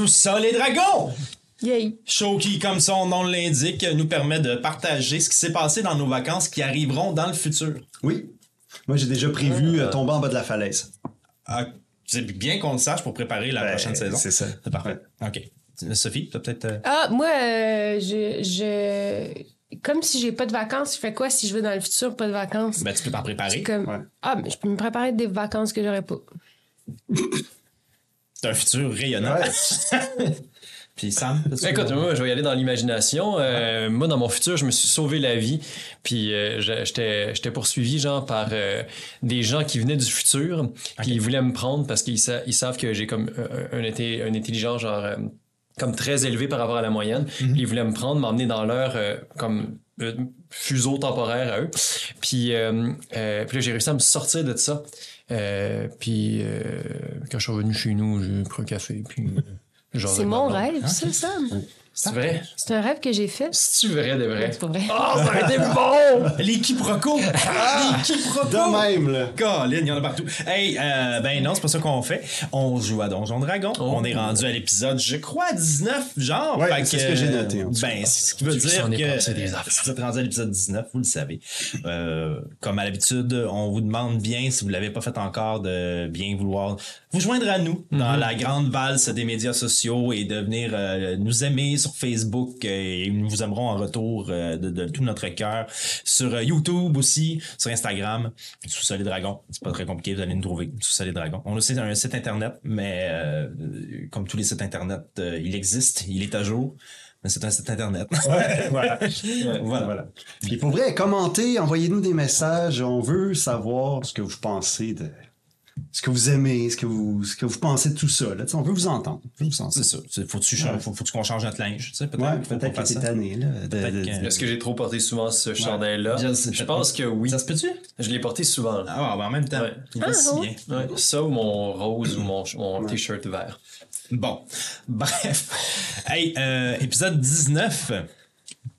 Sous-Sol et Dragons! Yay. Show qui, comme son nom l'indique, nous permet de partager ce qui s'est passé dans nos vacances qui arriveront dans le futur. Oui. Moi, j'ai déjà prévu euh, tomber en bas de la falaise. Ah, c'est bien qu'on le sache pour préparer la Ben, prochaine saison. c'est ça. C'est parfait. OK. Sophie, t'as peut-être... euh, Ah, moi, euh, je, je. Comme si j'ai pas de vacances, je fais quoi si je vais dans le futur, pas de vacances? Ben, tu peux t'en préparer. Comme. Ouais. Ah, mais je peux me préparer des vacances que j'aurais pas. C'est un futur rayonnant. Puis Sam, Écoute, moi, je vais y aller dans l'imagination. Euh, moi, dans mon futur, je me suis sauvé la vie. Puis euh, je- j'étais j'étais poursuivi, genre, par euh, des gens qui venaient du futur. Puis ils voulaient me prendre parce qu'ils sa- ils savent que j'ai comme euh, un, été- une intelligence, genre, euh, comme très élevée par rapport à la moyenne. Puis ils voulaient me prendre, m'emmener dans leur, euh, comme, euh, fuseau temporaire à eux. Puis, euh, euh, puis là, j'ai réussi à me sortir de ça. Euh, puis euh, quand je suis revenu chez nous, j'ai pris un café. Puis, euh, genre, C'est mon rêve, ça, Sam. C'est vrai? C'est un rêve que j'ai fait. C'est-tu vrai de vrai? C'est pas vrai. Oh, ça a été bon! Les quiproquos! Les quiproquos! De même, là. Colin, il y en a partout. Hey, euh, ben non, c'est pas ça qu'on fait. On joue à Donjon Dragon. Oh. On est rendu à l'épisode, je crois, 19, genre. Ouais, c'est ce que j'ai noté, en Ben, c'est ce qui veut Tu dire que passé des affaires. si vous êtes rendu à l'épisode 19, vous le savez. Euh, comme à l'habitude, on vous demande bien, si vous l'avez pas fait encore, de bien vouloir vous joindre à nous Mm-hmm. dans la grande valse des médias sociaux et de venir euh, nous aimer sur Facebook euh, et nous vous aimerons en retour euh, de, de tout notre cœur sur euh, YouTube aussi, sur Instagram, sous Solid Dragon. C'est pas très compliqué, vous allez nous trouver sous Solid Dragon. On a aussi un site internet, mais euh, comme tous les sites internet, euh, il existe, il est à jour. Mais c'est un site internet. voilà. voilà. voilà. Puis pour vrai, commentez, envoyez-nous des messages. On veut savoir ce que vous pensez de. Ce que vous aimez, ce que vous, ce que vous pensez de tout ça. Là. On veut vous entendre. C'est ça. Faut, faut-tu qu'on change notre linge, peut-être. Ouais, Faut peut-être que t'es tanné, que- Est-ce que j'ai trop porté souvent ce chandail-là? Je pense que oui. Ça se peut-tu? Je l'ai porté souvent. là. Ah, ben, en même temps. Ouais. Il va Ah, si ouais. bien. Ouais. Ça ou mon rose ou mon, mon t-shirt vert. Bon. Bref. Hey, euh, épisode 19.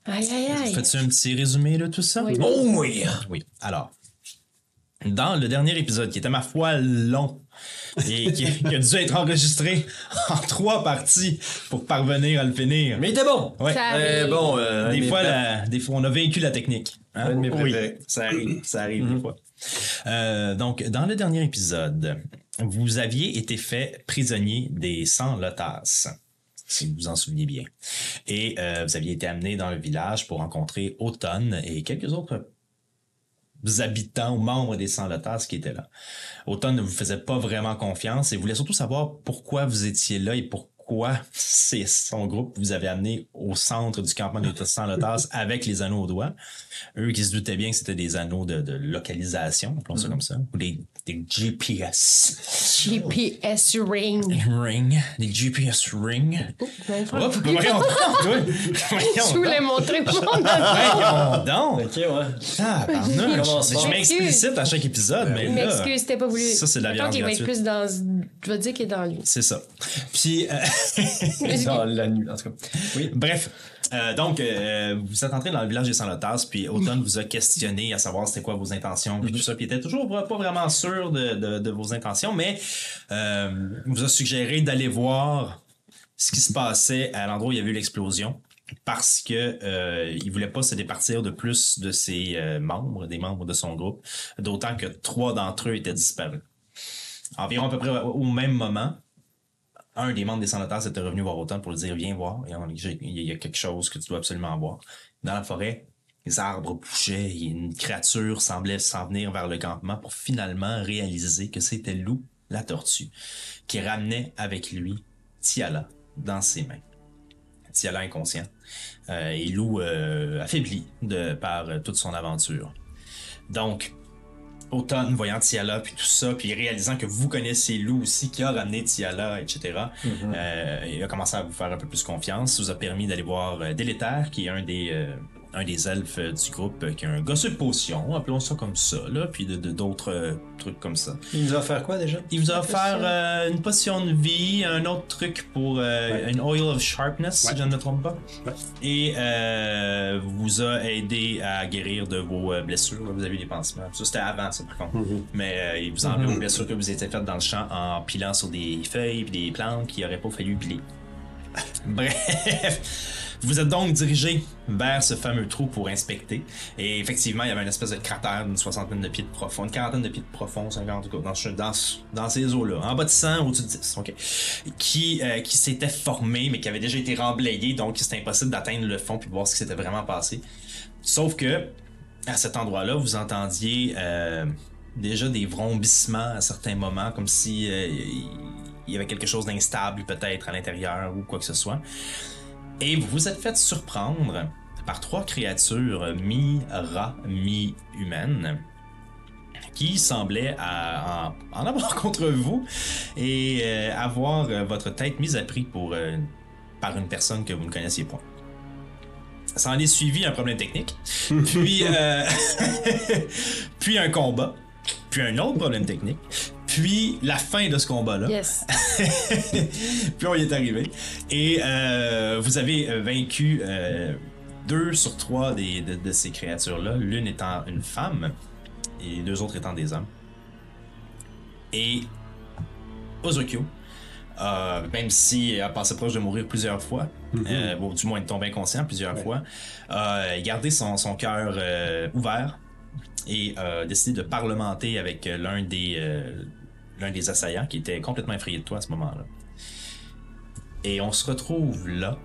Aïe, aïe, aïe. Fais-tu un petit résumé de tout ça? Oui. Oh oui! Oui. Alors, dans le dernier épisode, qui était ma foi long et qui, qui a dû être enregistré en trois parties pour parvenir à le finir. Mais il était bon! Ouais. Ça Euh, arrive. bon, euh, des fois, la- des fois, on a vaincu la technique. hein? Mes Oui, ça arrive, ça arrive des fois. Euh, donc, dans le dernier épisode, vous aviez été fait prisonnier des 100 lotas, si vous vous en souvenez bien. Et euh, vous aviez été amené dans le village pour rencontrer Automne et quelques autres habitants ou membres des 100 lotas qui étaient là. Automne ne vous faisait pas vraiment confiance et voulait surtout savoir pourquoi vous étiez là et pourquoi c'est son groupe vous avait amené au centre du campement des 100 lotas avec les anneaux aux doigts. Eux qui se doutaient bien que c'était des anneaux de, de localisation, appelons ça comme ça, ou des, des GPS GPS ring. ring, des GPS ring. Oh, je vais le faire. Hop, voyons donc, toi. Voyons Je voulais montrer mon nom. Voyons donc. Ok, ouais. Ah, pardon. Commence Je m'explicite à chaque épisode, mais Je là... m'excuse, c'était pas voulu. Ça, c'est de la violence qu'il va être plus dans. Je vais dire qu'il est dans lui. C'est ça. Puis, euh, Dans la nuit, en tout cas. Oui. bref. Euh, donc, euh, vous êtes entré dans le village des Sans-Lotas, puis Automne vous a questionné à savoir c'était quoi vos intentions, puis tout ça, puis il était toujours pas pas vraiment sûr de, de, de vos intentions, mais euh, vous a suggéré d'aller voir ce qui se passait à l'endroit où il y avait eu l'explosion, parce que euh, il voulait pas se départir de plus de ses euh, membres, des membres de son groupe, d'autant que trois d'entre eux étaient disparus. Environ à peu près au même moment, un des membres des Sans-Notaires était revenu voir Automne pour lui dire Viens voir, il y a- quelque chose que tu dois absolument voir. Dans la forêt, les arbres bougeaient et une créature semblait s'en venir vers le campement pour finalement réaliser que c'était Lou, la tortue, qui ramenait avec lui Tiala dans ses mains. Tiala inconscient. Euh, et Lou euh, affaibli de, par euh, toute son aventure. Donc, Automne, voyant Tiala, puis tout ça, puis réalisant que vous connaissez Lou aussi, qui a ramené Tiala, etc., euh, il a commencé à vous faire un peu plus confiance. Ça vous a permis d'aller voir euh, Délétère, qui est un des, euh, un des elfes euh, du groupe euh, qui a un gosse de potion, appelons ça comme ça, là, puis de de- d'autres euh, trucs comme ça. Il nous a offert quoi déjà? Il vous a offert euh, une potion de vie, un autre truc pour euh, Ouais. une oil of sharpness, Ouais. si je ne me trompe pas. Ouais. Et euh, vous a aidé à guérir de vos blessures. Vous avez des pansements. Ça, c'était avant, ça, par contre. Mhm. Mais euh, il vous a enlevé vos blessures que vous étiez faites dans le champ en pilant sur des feuilles et des plantes qui n'auraient pas fallu piler. Bref, vous êtes donc dirigé vers ce fameux trou pour inspecter. Et effectivement, il y avait une espèce de cratère d'une soixantaine de pieds de profond, une quarantaine de pieds de profond, 50 en tout cas, dans, dans, dans ces eaux-là. En bas de 100, au-dessus de 10, ok. Qui, euh, qui s'était formé, mais qui avait déjà été remblayé, donc c'était impossible d'atteindre le fond puis voir ce qui s'était vraiment passé. Sauf que, à cet endroit-là, vous entendiez euh, déjà des vrombissements à certains moments, comme si euh, il y avait quelque chose d'instable peut-être à l'intérieur ou quoi que ce soit. Et vous vous êtes fait surprendre par trois créatures mi-rats, mi-humaines qui semblaient à- en, en avoir contre vous et euh, avoir euh, votre tête mise à prix pour, euh, par une personne que vous ne connaissiez point. Ça en est suivi un problème technique, puis, euh, puis un combat, puis un autre problème technique, puis la fin de ce combat-là. Yes. puis on y est arrivé. Et euh, vous avez euh, vaincu euh, deux sur trois des, de, de ces créatures-là, l'une étant une femme et les deux autres étant des hommes. Et Ozokyo, euh, même si elle a passé proche de mourir plusieurs fois, euh, ou du moins de tomber inconscient plusieurs fois, a gardé son, son cœur euh, ouvert et a décidé de parlementer avec euh, l'un des, euh, l'un des assaillants qui était complètement effrayé de toi à ce moment-là. Et on se retrouve là,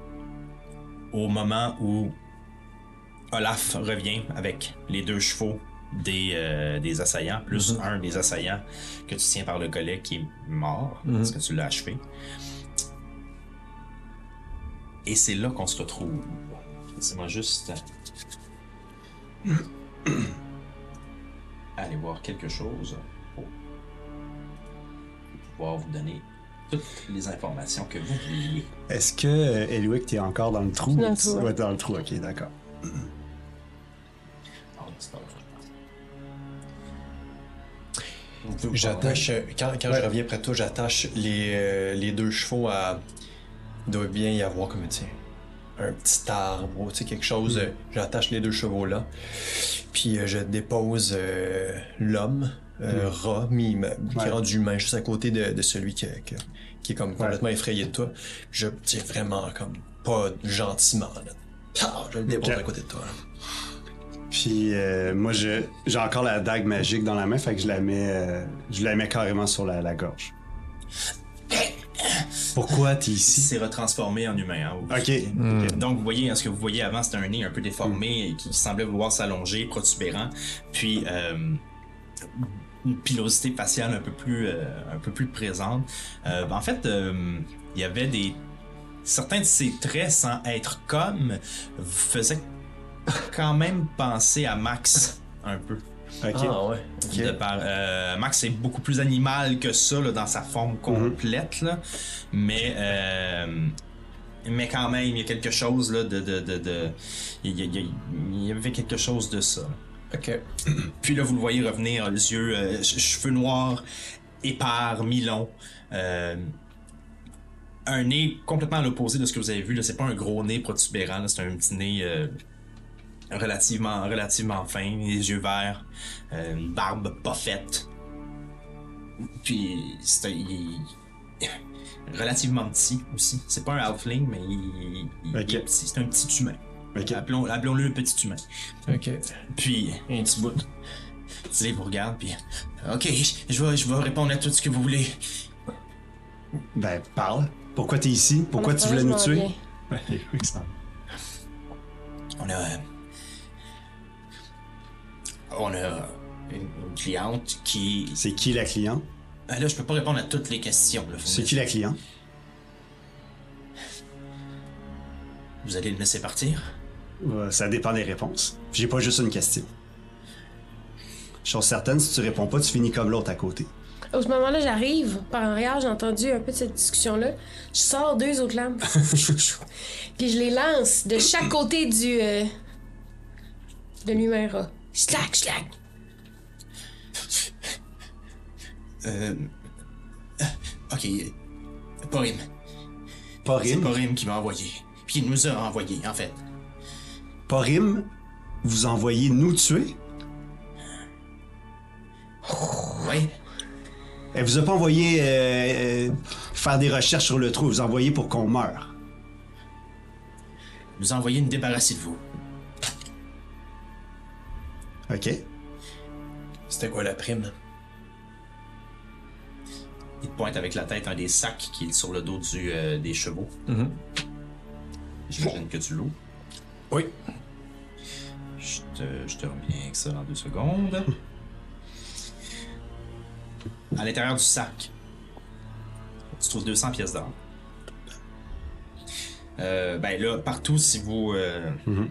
au moment où Olaf revient avec les deux chevaux des, euh, des assaillants, plus un des assaillants que tu tiens par le collet qui est mort, parce que tu l'as achevé. Et c'est là qu'on se retrouve. Laissez-moi juste aller voir quelque chose pour pouvoir vous donner toutes les informations que vous vouliez. Est-ce que, euh, Eliwick, t'es encore dans le trou? Dans le trou, ouais. Dans le trou, ok, d'accord. Oh, vrai. J'attache, euh, quand, quand je reviens près de toi, j'attache les, euh, les deux chevaux à. Il doit bien y avoir comme, tu sais, un petit arbre ou tu sais, quelque chose. euh, J'attache les deux chevaux là. Puis euh, je dépose euh, l'homme, euh, rat, mi- qui Ouais. est rendu humain, juste à côté de, de celui qui, qui- qui est comme complètement effrayé de toi. Je tiens vraiment comme pas gentiment. Là. Ah, je le dépose à côté de toi. là. Puis euh, moi, je- j'ai encore la dague magique dans la main, fait que je la mets, euh, je la mets carrément sur la, la gorge. Pourquoi t'es ici? s'est retransformé en humain. hein, Ok. Ok. Donc, vous voyez, hein, ce que vous voyez avant, c'était un nez un peu déformé et qui semblait vouloir s'allonger, protubérant. Puis, euh, une pilosité faciale un peu plus, euh, un peu plus présente. Euh, en fait, euh, il y avait des. Certains de ces traits, sans être comme, faisaient quand même penser à Max un peu. Ah ouais. De par- euh, Max est beaucoup plus animal que ça là, dans sa forme complète, là. mais euh, mais quand même il y a quelque chose là de de de, de- il, y a- il avait quelque chose de ça. Ok. Puis là vous le voyez revenir les yeux euh, che- cheveux noirs épars mi-longs. euh, un nez complètement à l'opposé de ce que vous avez vu. C'est pas un gros nez protubérant, c'est un petit nez euh, relativement, relativement fin, les yeux verts, euh, une barbe pas faite. Puis c'est un- il est relativement petit aussi. C'est pas un halfling, mais il, il- Ok. il est petit. C'est un petit humain. Ok. Appelons, appelons-le un petit humain. Ok. Puis un petit bout. Tu sais, vous regarde, puis ok, je vais, je vais répondre à tout ce que vous voulez. Ben, parle. Pourquoi t'es ici? Pourquoi tu voulais nous tuer? On a. On a une, une cliente qui. C'est qui la cliente? Ah, Là, je peux pas répondre à toutes les questions. C'est qui la cliente? Vous allez le laisser partir? Euh, ça dépend des réponses. J'ai pas juste une question. Chose certaine, si tu réponds pas, tu finis comme l'autre à côté. À ce moment-là, j'arrive. Par en arrière, j'ai entendu un peu de cette discussion-là. Je sors deux autres lampes. Puis je les lance de chaque côté du, euh, Donne-lui un rat. Slack, slack. Euh... euh, Ok. Porim. C'est Porim. Porim qui m'a envoyé. Puis il nous a envoyé, en fait. Porim, vous envoyez nous tuer? Oui. Elle vous a pas envoyé euh, euh, faire des recherches sur le trou. Vous envoyez pour qu'on meure. A envoyé nous débarrasser de vous. OK? C'était quoi la prime? Il te pointe avec la tête un des sacs qui est sur le dos du, euh, des chevaux. Mhm. J'imagine que tu l'ouvres. Oui. Je te, je te reviens avec ça dans deux secondes. À l'intérieur du sac, tu trouves 200 pièces d'or. Euh, ben là, partout, si vous. euh, je,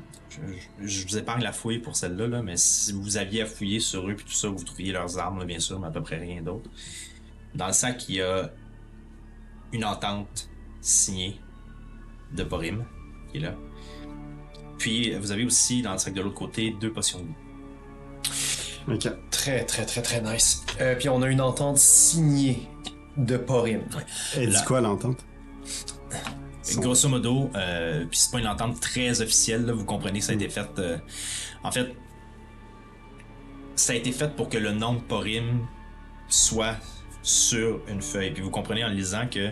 je- je vous épargne la fouille pour celle-là, là, mais si vous aviez à fouiller sur eux puis tout ça, vous trouviez leurs armes, là, bien sûr, mais à peu près rien d'autre. Dans le sac, il y a une entente signée de Borim, qui est là. Puis, vous avez aussi, dans le sac de l'autre côté, deux potions de vie. OK. Très, très, très, très nice. Euh, puis on a une entente signée de Porim. Elle dit quoi, l'entente? Grosso modo, euh, puis c'est pas une entente très officielle, là, vous comprenez que ça a été fait. euh, en fait, ça a été fait pour que le nom de Porim soit sur une feuille. Puis vous comprenez en lisant que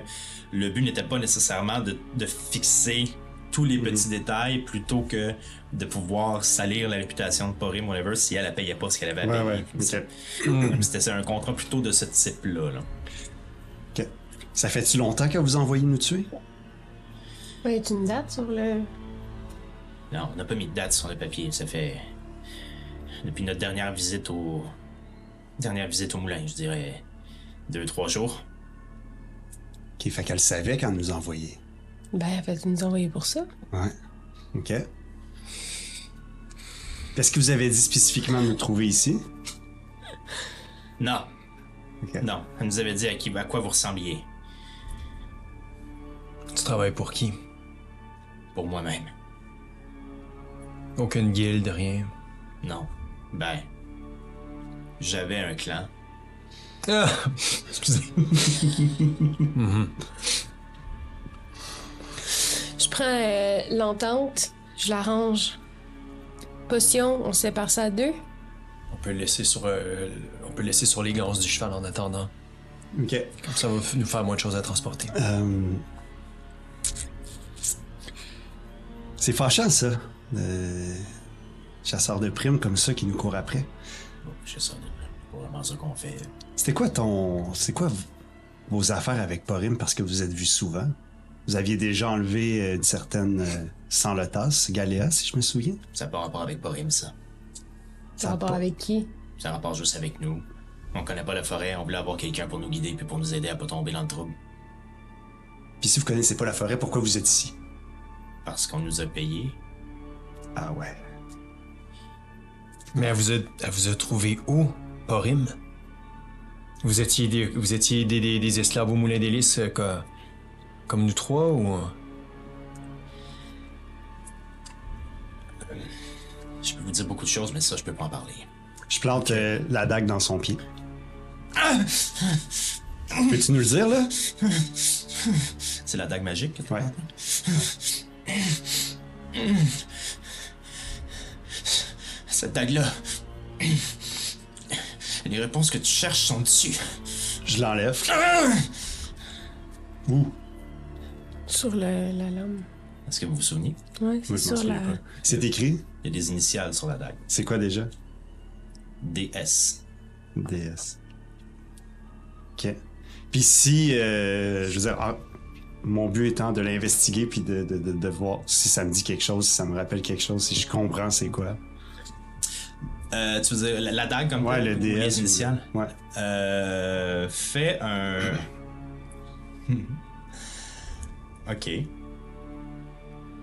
le but n'était pas nécessairement de, de fixer tous les petits détails plutôt que de pouvoir salir la réputation de Porim, whatever, si elle ne payait pas ce qu'elle avait à payer. ouais. OK. C'était un contrat plutôt de ce type-là. là. Ça fait-tu longtemps que vous envoyez nous tuer? Ouais, tu une date sur le. Non, on n'a pas mis de date sur le papier. Ça fait. Depuis notre dernière visite au. Dernière visite au moulin, je dirais. Deux, trois jours. OK, fait qu'elle savait quand elle nous envoyait. Ben, fait, tu nous as envoyé pour ça. Ouais. OK. Est-ce que vous avez dit spécifiquement de nous trouver ici? Non, OK. non. Elle nous avait dit à, qui, à quoi vous ressembliez. Tu travailles pour qui? Pour moi-même. Aucune guilde, rien. Non. Ben. J'avais un clan. Ah! Excusez. Je prends euh, l'entente, je l'arrange. Potion, on sépare ça à deux. On peut le laisser sur, euh, on peut laisser sur les ganses du cheval en attendant. OK. Comme ça va nous faire moins de choses à transporter. Euh, C'est fâchant, ça. Le chasseur de primes comme ça qui nous court après. Bon, c'est ça. C'est pas vraiment ça qu'on fait. C'était quoi ton. C'est quoi vos affaires avec Porim? Parce que vous êtes vus souvent? Vous aviez déjà enlevé euh, une certaine euh, sans le tasse, Galéa, si je me souviens. Ça n'a pas rapport avec Borim, ça. Ça a rapport pas- avec qui? Ça a rapport juste avec nous. On connaît pas la forêt, on voulait avoir quelqu'un pour nous guider puis pour nous aider à pas tomber dans le trouble. Puis si vous connaissez pas la forêt, pourquoi vous êtes ici? Parce qu'on nous a payé. Ah ouais. Mais elle vous a, elle vous a trouvé où, Porim? Vous étiez des, vous étiez des, des, des esclaves au moulin d'hélice euh, co- comme nous trois ou... euh? Je peux vous dire beaucoup de choses, mais ça, je peux pas en parler. Je plante euh, la dague dans son pied. Peux-tu nous le dire, là? C'est la dague magique que tu Ouais. Cette dague-là. Les réponses que tu cherches sont dessus. Je l'enlève. Où? Sur le- la lame. Est-ce que vous vous souvenez? Ouais, c'est m'en sur la. C'est écrit? Il y a des initiales sur la dague. C'est quoi déjà? DS. DS. Ok. Puis si, euh, je veux dire, ah, mon but étant de l'investiguer puis de, de, de, de voir si ça me dit quelque chose, si ça me rappelle quelque chose, si je comprends c'est quoi. Euh, tu veux dire la, la dague comme Ouais, le DS. les initiales? Ouais. Euh, fais un. ok.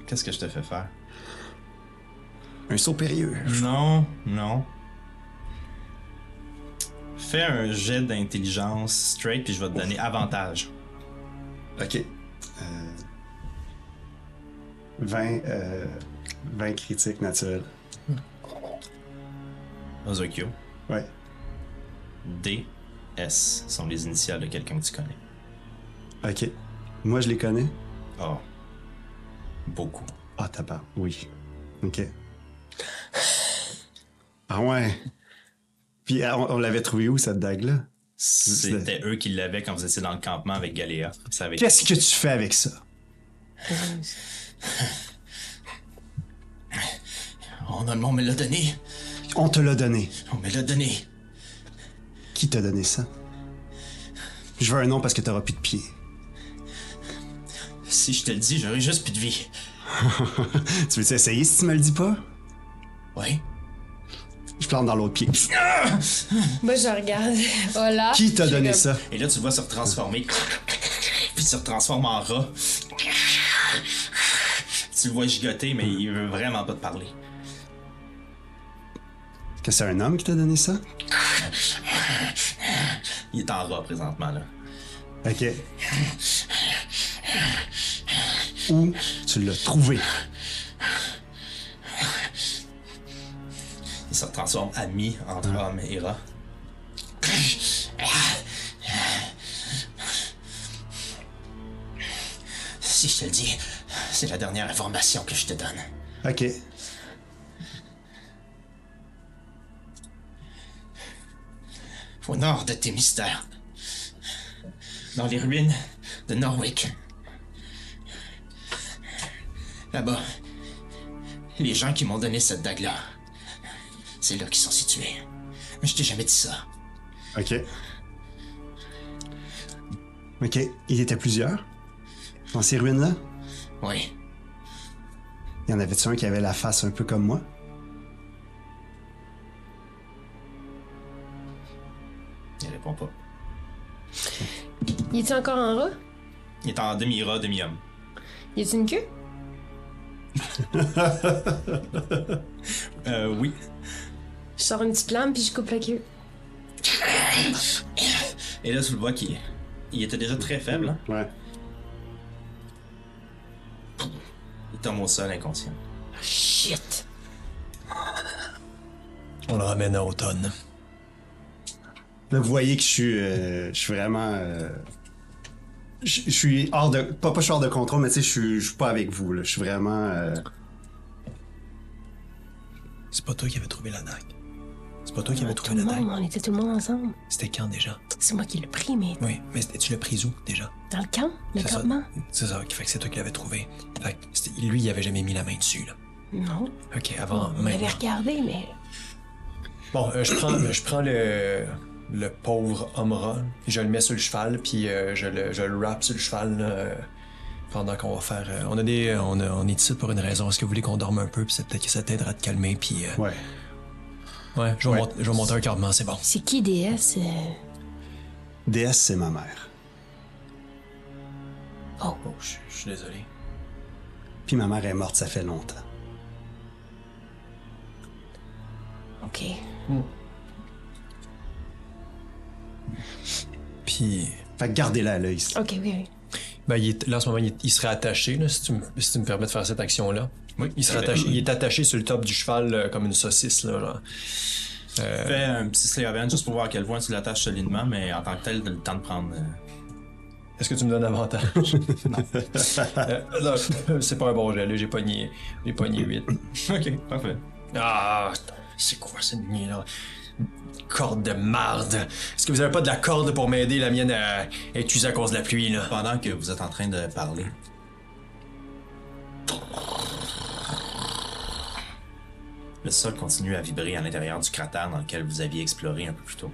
Qu'est-ce que je te fais faire? Un saut périlleux. Non, non. Fais un jet d'intelligence straight, puis je vais te donner avantage. Ok. Euh, 20, euh, 20 critiques naturelles. Ozokyo. Ouais. DS sont les initiales de quelqu'un que tu connais. Ok. Moi, je les connais. Oh. Beaucoup. Ah, t'as pas. Oui. Ok. Ah ouais. Puis ah, on, on l'avait trouvé où, cette dague-là? C'était eux qui l'avaient quand vous étiez dans le campement avec Galéa. Qu'est-ce que tu fais avec ça? On, a- on me l'a donné. On te l'a donné. On me l'a donné. Qui t'a donné ça? Je veux un nom parce que t'auras plus de pieds. Si je te le dis, j'aurai juste plus de vie. tu veux essayer si tu me le dis pas? Oui. Je plante dans l'autre pied. Moi, je regarde. Voilà. Qui t'a donné comme- ça? Et là, tu le vois se transformer. Puis il se transforme en rat. Tu le vois gigoter, mais il veut vraiment pas te parler. Que c'est un homme qui t'a donné ça? Il est en rat présentement, là. Ok. Où tu l'as trouvé? Se transforme ami entre homme et rat. Si je te le dis, c'est la dernière information que je te donne. Ok. Au nord de tes mystères. Dans les ruines de Norwick. Là-bas, les gens qui m'ont donné cette dague-là, c'est là qu'ils sont situés. Mais je t'ai jamais dit ça. Ok. Ok. Il était plusieurs? Dans ces ruines-là? Oui, Y en avait-tu un qui avait la face un peu comme moi? il répond pas. Il est encore en rat? Il est en demi-rat, demi-homme. Il est une queue? Euh, oui. Je sors une petite lame puis je coupe la queue. Et là, tu le vois qu'il il était déjà très faible. hein? Ouais. Il tombe au sol inconscient. Shit! On le ramène à automne. Là, vous voyez que je suis, euh, je suis vraiment. euh, je je suis hors de. Pas, pas je suis hors de contrôle, mais tu sais, je suis- je suis pas avec vous. Là. Je suis vraiment. euh, C'est pas toi qui avais trouvé la dague. C'est pas toi qui avais Tout trouvé le la monde, dague. on était tout le monde ensemble. C'était quand déjà? C'est moi qui l'ai pris, mais Oui, mais tu l'as pris où déjà? dans le camp, le C'est ça. campement. C'est ça, qui fait que c'est toi qui l'avais trouvé. Fait que lui, il avait jamais mis la main dessus, là. Non, Ok, avant, on maintenant. avait regardé, mais Bon, euh, je prends, je prends le, le pauvre homme rat, je le mets sur le cheval, puis euh, je, le, je le wrap sur le cheval là, euh, pendant qu'on va faire. euh, on a des, on, a- on est ici pour une raison. Est-ce que vous voulez qu'on dorme un peu, puis peut-être que ça t'aidera à te calmer, puis euh, Ouais. Ouais, je vais, Ouais. monter, je vais monter un campement, c'est bon. c'est qui DS? euh? DS, c'est ma mère. Oh, Oh, je, je suis désolé. Puis ma mère est morte, ça fait longtemps. ok. Puis, Fait que gardez-la à l'œil. Ok, oui, oui. ben, il est- là en ce moment, il, serait attaché, là, si, tu me, si tu me permets de faire cette action-là. Oui, Il, serait attaché, il est attaché sur le top du cheval euh, comme une saucisse, là, genre. Fais un petit Slayer Band juste pour voir à quel point tu l'attaches solidement, mais en tant que tel, t'as le temps de prendre. euh, Est-ce que tu me donnes avantage? non. Euh, non, c'est pas un bon jet, là. J'ai pogné, j'ai pogné 8. Ok, parfait. Ah, c'est quoi cette nuit-là? Corde de marde. Est-ce que vous avez pas de la corde pour m'aider? La mienne euh, est usée à cause de la pluie, là? Pendant que vous êtes en train de parler, le sol continue à vibrer à l'intérieur du cratère dans lequel vous aviez exploré un peu plus tôt.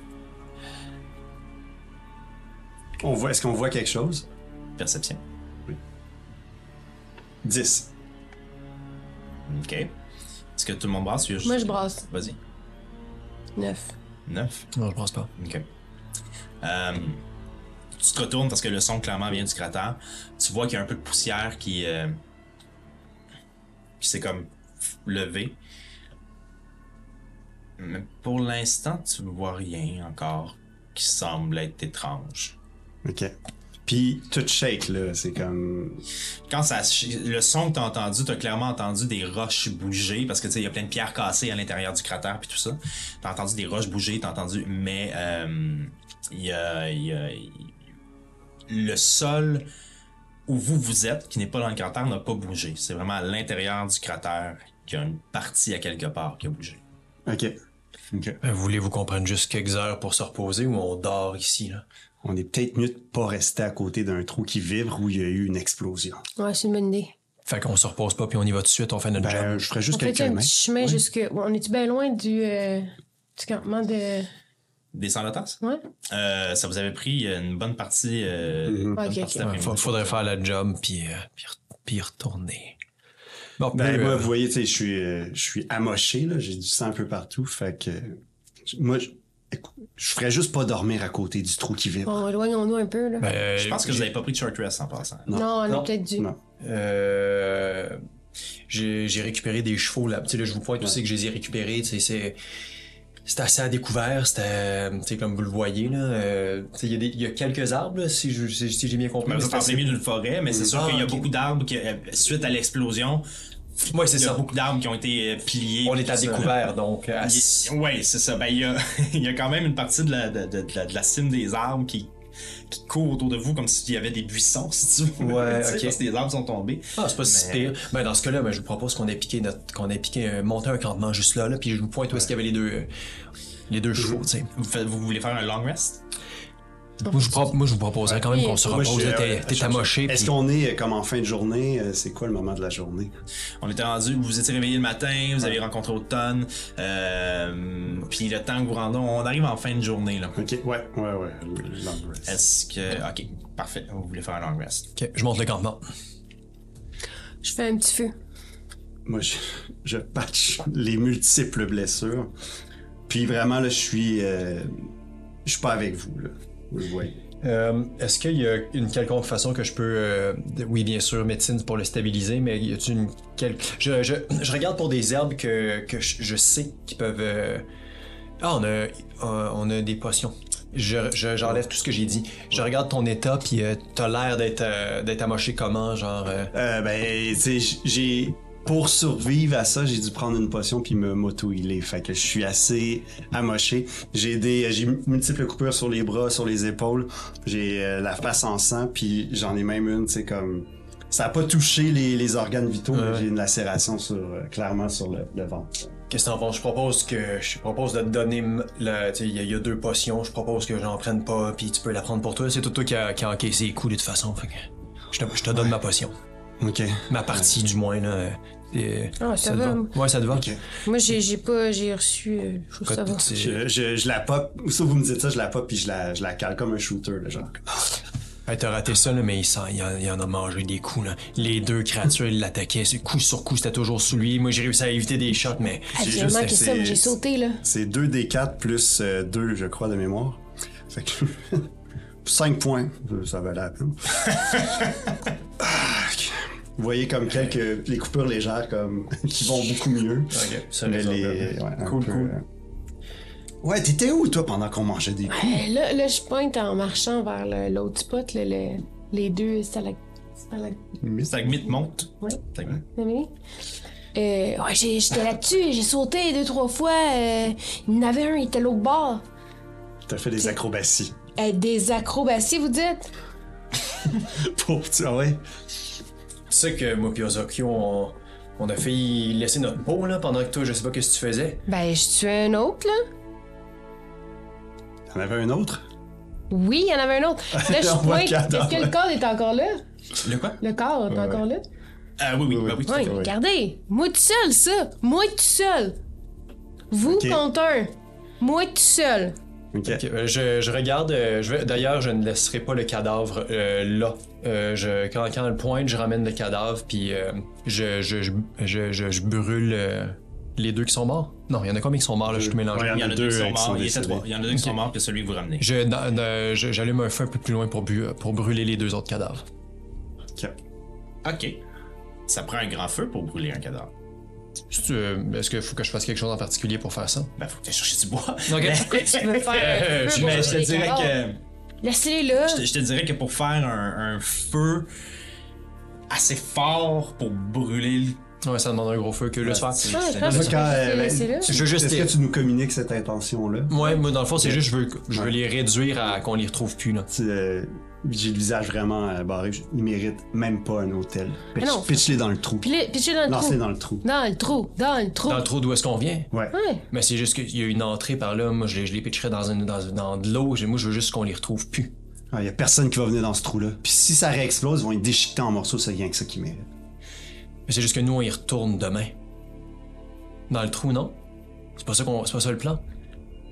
On voit, est-ce qu'on voit quelque chose? Perception. 10. Ok. Est-ce que tout le monde brasse? ou juste- Moi, je brasse. Vas-y. Neuf. 9. Non, je pense pas. Ok. Euh, tu te retournes parce que le son clairement vient du cratère. Tu vois qu'il y a un peu de poussière qui, euh, qui s'est comme levé. Mais pour l'instant, tu ne vois rien encore qui semble être étrange. OK. Puis tout shake, là. C'est comme. Quand ça, le son que t'as entendu, t'as clairement entendu des roches bouger parce que tu sais, il y a plein de pierres cassées à l'intérieur du cratère puis tout ça. T'as entendu des roches bouger, t'as entendu, mais euh, il y a, il y a- le sol où vous vous êtes, qui n'est pas dans le cratère, n'a pas bougé. C'est vraiment à l'intérieur du cratère qu'il y a une partie à quelque part qui a bougé. Ok. Ok. Euh, Voulez-vous qu'on prenne juste quelques heures pour se reposer ou on dort ici, là? On est peut-être mieux de pas rester à côté d'un trou qui vibre où il y a eu une explosion. Ouais, c'est une bonne idée. Fait qu'on se repose pas puis on y va tout de suite, on fait notre job. Ben, je ferais On juste fait quelques un mains. petit chemin jusque. Ouais, on est-tu bien loin du, euh, du campement de. Des sans-lotas? Ouais? Euh, ça vous avait pris une bonne partie. Euh, bonne partie. Ouais, d'après-midi. fa- faudrait faire la job puis, euh, puis, retourner. Bon, Ben, euh, moi, vous voyez, tu sais, je suis, euh, je suis amoché, là. J'ai du sang un peu partout. Fait que. Moi, je, je ferais juste pas dormir à côté du trou qui vibre. Bon, éloignons-nous un peu, là. ben, Je pense que vous n'avez pas pris de short rest en passant. non, on non, a peut-être dû. Non. Euh, j'ai j'ai récupéré des chevaux là. Tu sais, là, je vous pointe aussi que je les ai récupérés. Tu sais, c'est c'était assez à découvert. C'était, sais, comme vous le voyez là. euh, il y, a y quelques arbres là, si je- si, si j'ai bien compris. Vous plein milieu d'une forêt, mais c'est sûr Ah, qu'il y a beaucoup d'arbres qui, euh, suite à l'explosion, Ouais, c'est il y a ça. beaucoup d'arbres qui ont été euh, pliés. On est à ça. découvert donc. à- Oui, c'est ça. Ben, il y a, il y a quand même une partie de la, de, de- de la, de la cime des arbres qui, qui court autour de vous comme s'il y avait des buissons, si tu veux. Ouais, Tu sais, ok. Parce que les arbres sont tombés. Ah, c'est pas si Mais- pire. Ben, dans ce cas-là, ben, je vous propose qu'on ait piqué notre, qu'on ait piqué, euh, monté un campement juste là, là, puis je vous pointe où est-ce qu'il y avait les deux, euh, les deux chevaux, tu sais. Vous, faites- vous voulez faire un long rest? Moi, je vous pro- moi, je vous proposerais quand même qu'on se repose. T'es amoché. Est-ce qu'on est euh, comme en fin de journée? euh, C'est quoi le moment de la journée? On était rendu, vous étiez réveillé le matin, vous avez rencontré Automne, euh, puis le temps que vous rendons, on arrive en fin de journée, là. Ok, ouais, ouais, ouais. long rest. Est-ce que. Ok, parfait. Vous voulez faire un long rest? Ok, je monte le campement. Je fais un petit feu. Moi, je, je patch les multiples blessures. Puis vraiment, là, je suis. euh, je suis pas avec vous, là. Le voyez. Euh, Est-ce qu'il y a une quelconque façon que je peux, euh, oui bien sûr médecine pour le stabiliser, mais y a-t-il une quel... je, je, je regarde pour des herbes que, que je, je sais qui peuvent. euh, Ah on a on a des potions. Je je- j'enlève tout ce que j'ai dit. Je regarde ton état puis t'as l'air d'être d'être amoché comment genre. ben, tu sais, j'ai. Pour survivre à ça, j'ai dû prendre une potion puis me moto-healer. Fait que je suis assez amoché. J'ai des, j'ai multiples coupures sur les bras, sur les épaules. J'ai euh, la face en sang puis j'en ai même une, sais, comme. Ça a pas touché les, les organes vitaux, mais j'ai une lacération sur, euh, clairement sur le, le ventre. Qu'est-ce que t'en penses? Je propose que je propose de te donner sais, Il y, a- il y a deux potions, je propose que j'en prenne pas, puis tu peux la prendre pour toi. C'est tout toi qui a, qui a encaissé les coups de toute façon. Fait que je te, je te donne ma potion. Ok. Ma partie, du moins, là. Et, Ah, ça te va. Ouais, ça te va? Ok. Moi, j'ai j'ai pas. J'ai reçu. euh, je ça va. C'est- Je, je, je la pop, ça vous me dites ça, je la pop puis je la, je la cale comme un shooter, là, genre. Hey, T'as raté ça, là, mais il, s'en- il en, il en a mangé des coups. Là. Les deux créatures, ils l'attaquaient. c'est Coup sur coup, c'était toujours sous lui. Moi, j'ai réussi à éviter des shots, mais. Ah, j'ai juste- manqué ça, mais j'ai c'est- sauté, là. C'est 2 des 4 plus 2, je crois, de mémoire. Fait que 5 points, ça valait la peine. Vous voyez comme quelques les coupures légères comme qui vont beaucoup mieux. Ok, ça les les ouais, Cool, peu, cool. euh, Ouais, t'étais où toi pendant qu'on mangeait des coups? Là, là, je pointe en marchant vers le- l'autre spot, là, le- les deux stalac... stalac... Stagmite monte. Stagmite. Oui. Euh, ouais, j'ai- j'étais là-dessus, j'ai sauté deux, trois fois. euh, il y en avait un, il était l'autre bord. T'as fait des acrobaties. Euh, des acrobaties, vous dites? Pour ah ouais. Tu sais que moi et Ozokyo, on, on a failli laisser notre peau, là, pendant que toi, je sais pas ce que tu faisais. Ben, je tuais un autre, là. T'en avais un autre? Oui, il y en avait un autre. Là, je pointe. Est-ce que le corps est encore là? Le quoi? Le corps est Ouais, encore là? Ah oui, oui, bah oui, tout à Oui, fait. regardez. Moi tout seul, ça. Moi tout seul. Vous Ok. contre un. Moi tout seul. Euh, je, je regarde. euh, je D'ailleurs, je ne laisserai pas le cadavre euh, là. Euh, je, quand, quand elle pointe, je ramène le cadavre, puis euh, je, je, je, je, je- je brûle euh, les deux qui sont morts. Non, il y en a combien qui sont morts, là, je suis mélangé. Ouais, Il y en a deux qui sont qui sont morts. Il y, décédés. était trois. Il y en a deux qui sont morts, puis celui que vous ramenez. J'allume un feu un peu plus loin pour, bu- pour brûler les deux autres cadavres. Ok. Ok. Ça prend un grand feu pour brûler un cadavre. Euh, Est-ce qu'il faut que je fasse quelque chose en particulier pour faire ça? Ben, faut que tu chercher du bois. Ok. Tu veux faire un Euh, feu je pour Mais je te dirais que Laissez-les là. Je te, je te dirais que pour faire un, un feu assez fort pour brûler le. Ouais, ça demande un gros feu que le je c'est- euh, ben. Je veux juste Est-ce que tu nous communiques cette intention-là? Ouais, moi, dans le fond, c'est juste, je veux, je veux les réduire à qu'on les retrouve plus, là. J'ai le visage vraiment euh, barré. Ils méritent même pas un hôtel. Pitch, non. pitch-les dans le trou. Puis les- pitchez dans le Lance-les trou. dans le trou. Dans le trou. Dans le trou. Dans le trou d'où est-ce qu'on vient? Ouais. Ouais. Mais c'est juste qu'il y a une entrée par là. Moi, je les, je les pitcherais dans, une, dans, dans de l'eau. Moi, je veux juste qu'on les retrouve plus. Il y a personne qui va venir dans ce trou-là. Puis si ça réexplose, ils vont être déchiquetés en morceaux, c'est rien que ça qu'ils méritent. Mais c'est juste que nous, on y retourne demain. Dans le trou, non? C'est pas ça qu'on, c'est pas ça le plan?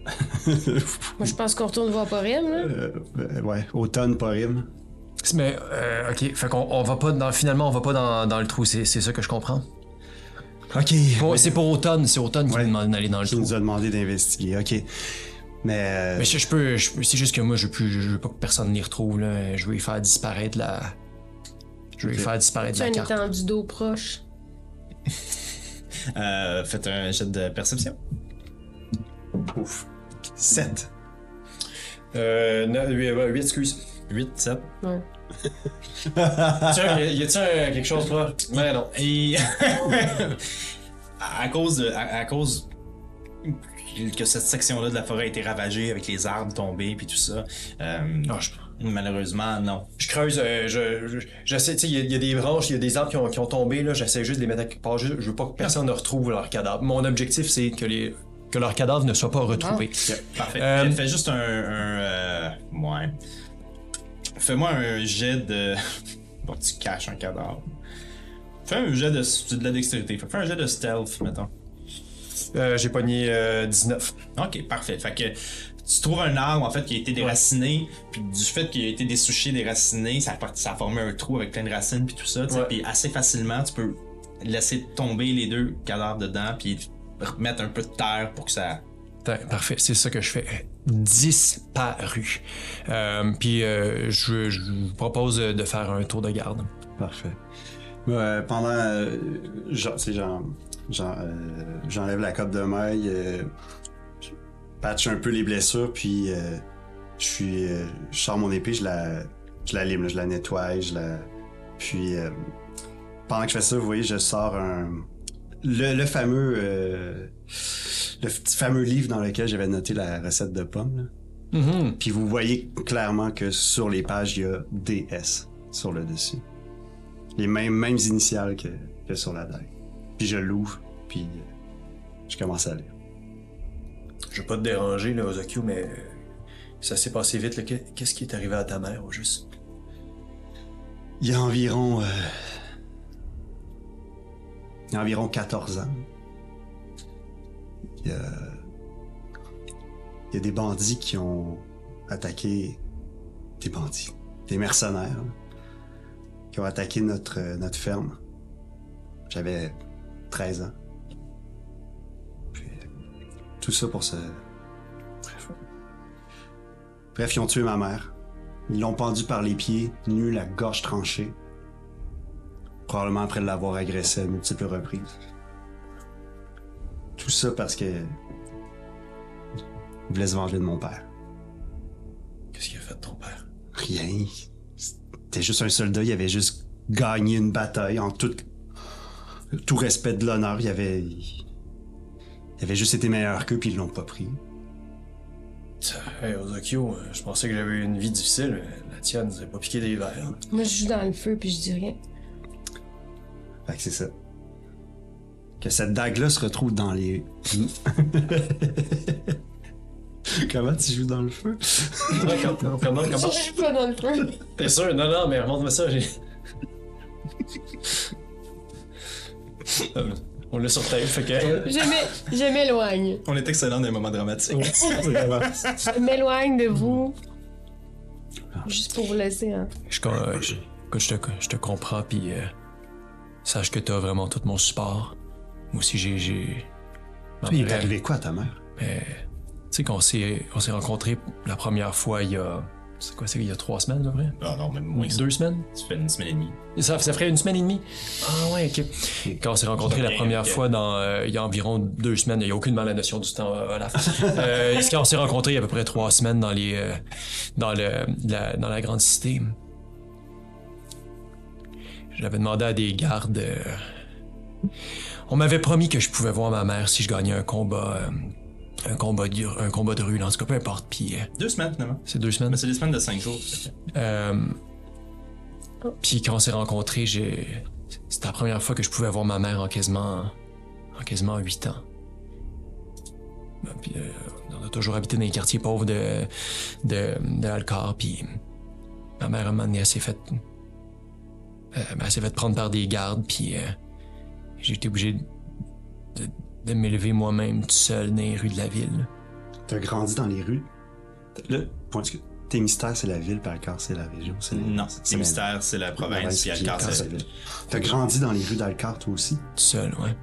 Moi, je pense qu'on retourne voir Porim, là. Euh, euh, ouais, automne, pas rime. Mais, euh, ok. Fait qu'on on va pas dans, finalement, on va pas dans, dans le trou. C'est, c'est ça que je comprends. Ok. Ouais. C'est pour automne. C'est automne qui Ouais. nous demande d'aller dans le Qui trou. nous a demandé d'investiguer. Ok. Mais. euh, Mais je, je peux, c'est juste que moi, je veux plus, je veux pas que personne les retrouve, là. Je veux les faire disparaître la. Je veux les Ok. faire disparaître Tu as la une carte. étendue d'eau proche. Euh, faites un jet de perception. Ouf. 7. Euh, 8, excuse. 8, 7. Ouais. Tiens, y a-t-il quelque chose là? Mais non. Et à cause de, à, à cause que cette section-là de la forêt a été ravagée avec les arbres tombés puis tout ça, euh, Ah, je, malheureusement non. je creuse, euh, je, je- j'essaie, tu sais, il y, a- il y a des branches, il y a des arbres qui ont, qui ont tombé, là, j'essaie juste de les mettre à quelque part. Je, je veux pas que personne ne retrouve leur cadavre. Mon objectif, c'est que les que leur cadavre ne soit pas retrouvé. Parfait. Euh, Fais- juste un, un euh, ouais. Fais-moi un jet de. Bon, tu caches un cadavre. Fais un jet de, c'est de la dextérité. Fais un jet de stealth, mettons. Euh, j'ai pogné euh, 19. Ok, parfait. Fait que tu trouves un arbre en fait qui a été déraciné, puis du fait qu'il a été dessouché, déraciné, ça ça a formé un trou avec plein de racines puis tout ça. Puis assez facilement, tu peux laisser tomber les deux cadavres dedans, puis remettre un peu de terre pour que ça. Parfait, c'est ça que je fais. Disparu. Euh, puis euh, je, je vous propose de faire un tour de garde. Parfait. Euh, pendant. euh, genre, tu sais, j'en- j'en- euh, j'enlève la cope de maille, euh, je patche un peu les blessures, puis euh, je suis. euh, je sors mon épée, je la, je la lime, là, je la nettoie, je la. Puis euh, pendant que je fais ça, vous voyez, je sors un. Le, le fameux. euh, le petit fameux livre dans lequel j'avais noté la recette de pommes. là. Mhm. Puis vous voyez clairement que sur les pages, il y a DS sur le dessus. Les mêmes, mêmes initiales que, que sur la dague. Puis je l'ouvre, puis euh, je commence à lire. Je veux pas te déranger, là, Ozokyo, mais ça s'est passé vite. Qu'est-ce qui est arrivé à ta mère, au juste? Il y a environ... euh, il y a environ 14 ans. Il y a... Des bandits qui ont attaqué... Des bandits. Des mercenaires. qui ont attaqué notre, notre ferme. J'avais 13 ans. Tout ça pour ce... Bref. Bref, ils ont tué ma mère. Ils l'ont pendue par les pieds, nue, la gorge tranchée. Probablement après l'avoir agressée à multiples reprises. Tout ça parce que... Il voulait se venger de mon père. Qu'est-ce qu'il a fait de ton père? Rien. C'était juste un soldat, il avait juste gagné une bataille en tout, tout respect de l'honneur. Il avait, il avait juste été meilleur qu'eux, puis ils l'ont pas pris. Hey, Ozokyo, euh, je pensais que j'avais eu une vie difficile. mais La tienne, c'est pas piqué des verres. Moi, je joue dans le feu, puis je dis rien. Fait que c'est ça. Que cette dague-là se retrouve dans les. Comment tu joues dans le feu? comment, comment, comment? Je joue pas dans le feu. T'es sûr? Non, non, mais remonte-moi ça. j'ai- Euh, On l'a sur tape, fait que. Je m'é- je m'éloigne. On est excellent dans les moments dramatiques. Je m'éloigne de vous. Juste pour vous laisser, hein. Je, je- je te, je te comprends, puis euh, sache que t'as vraiment tout mon support. Moi aussi, j'ai. j'ai... Il est arrivé quoi à ta mère? Mais, tu sais qu'on s'est, on s'est rencontrés la première fois il y a C'est quoi, c'est il y a trois semaines à peu près? Ah non, même moins. Deux semaines? Ça fait une semaine et demie. Ça, ça ferait une semaine et demie? Ah ouais, ok. Quand on s'est rencontrés la première fois dans, euh, il y a environ deux semaines, il n'y a aucunement la notion du temps euh, à la fin. euh, quand on s'est rencontrés il y a à peu près trois semaines dans les, euh, dans le, la, dans la grande cité. J'avais demandé à des gardes. euh, on m'avait promis que je pouvais voir ma mère si je gagnais un combat, euh, un combat de, un combat de rue, en tout cas, peu importe. Puis euh, Deux semaines, finalement. c'est deux semaines. Mais c'est des semaines de cinq jours. puis quand on s'est rencontrés, j'ai... c'était la première fois que je pouvais voir ma mère en quasiment, en quasiment huit ans. Ben, Puis, euh, on a toujours habité dans les quartiers pauvres de, de, de Alcar, puis ma mère, à un moment donné, elle s'est fait, euh, ben, elle s'est fait prendre par des gardes, puis euh, j'ai été obligé de, de m'élever moi-même tout seul dans les rues de la ville. T'as grandi dans les rues? Là, point de Tes mystères, c'est la ville, puis Alcar, c'est la région. c'est la- Non, c'est c'est la- mystère, c'est la province, puis Alcar, c'est la ville. T'as grandi dans les rues d'Alcar, toi aussi? tout seul, ouais.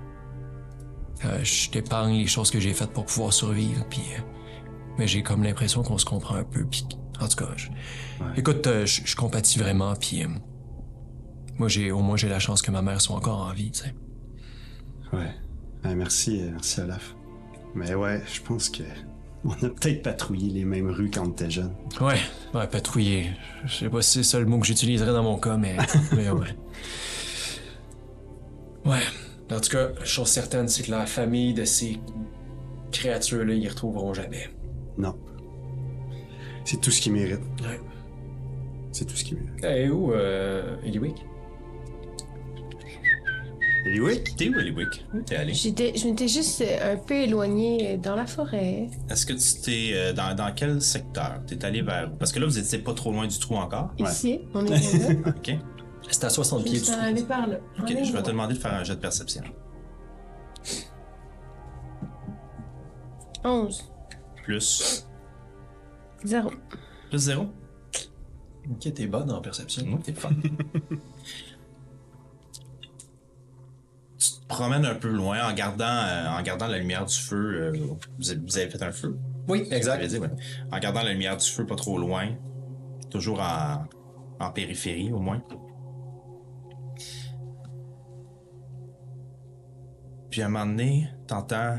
Euh, je t'épargne les choses que j'ai faites pour pouvoir survivre, puis... euh, mais j'ai comme l'impression qu'on se comprend un peu, puis... En tout cas, je- écoute, euh, je je compatis vraiment, puis... moi, j'ai au moins j'ai la chance que ma mère soit encore en vie, tu sais. Ouais. Ouais, merci, euh, merci Olaf. Mais ouais, je pense que on a peut-être patrouillé les mêmes rues quand on était jeune. Ouais, ouais, patrouiller. Je sais pas si c'est ça le mot que j'utiliserais dans mon cas, mais... mais ouais. Ouais. En tout cas, chose certaine, c'est que la famille de ces créatures-là, ils retrouveront jamais. Non. C'est tout ce qu'ils méritent. Ouais. C'est tout ce qu'ils méritent. Et où, euh, Eliwick? Eliwick? T'es où, Eliwick? Où t'es allé? J'étais, je m'étais juste euh, un peu éloignée euh, dans la forêt. Est-ce que tu t'es. euh, dans, dans quel secteur? T'es allé vers. Parce que là, vous étiez pas trop loin du trou encore? Ouais. Ici, on est là. Ok. C'est à 60 pieds Je du suis trou. par là. Ok, je vais te demander de faire un jet de perception. 11. Plus. 0. Plus zéro? Ok, t'es bonne en perception. Non, t'es fun. promènes un peu loin en gardant, euh, en gardant la lumière du feu. euh, vous, avez, vous avez fait un feu. Oui, dit, ouais. En gardant la lumière du feu pas trop loin. Toujours en, en périphérie, au moins. Puis à un moment donné, t'entends.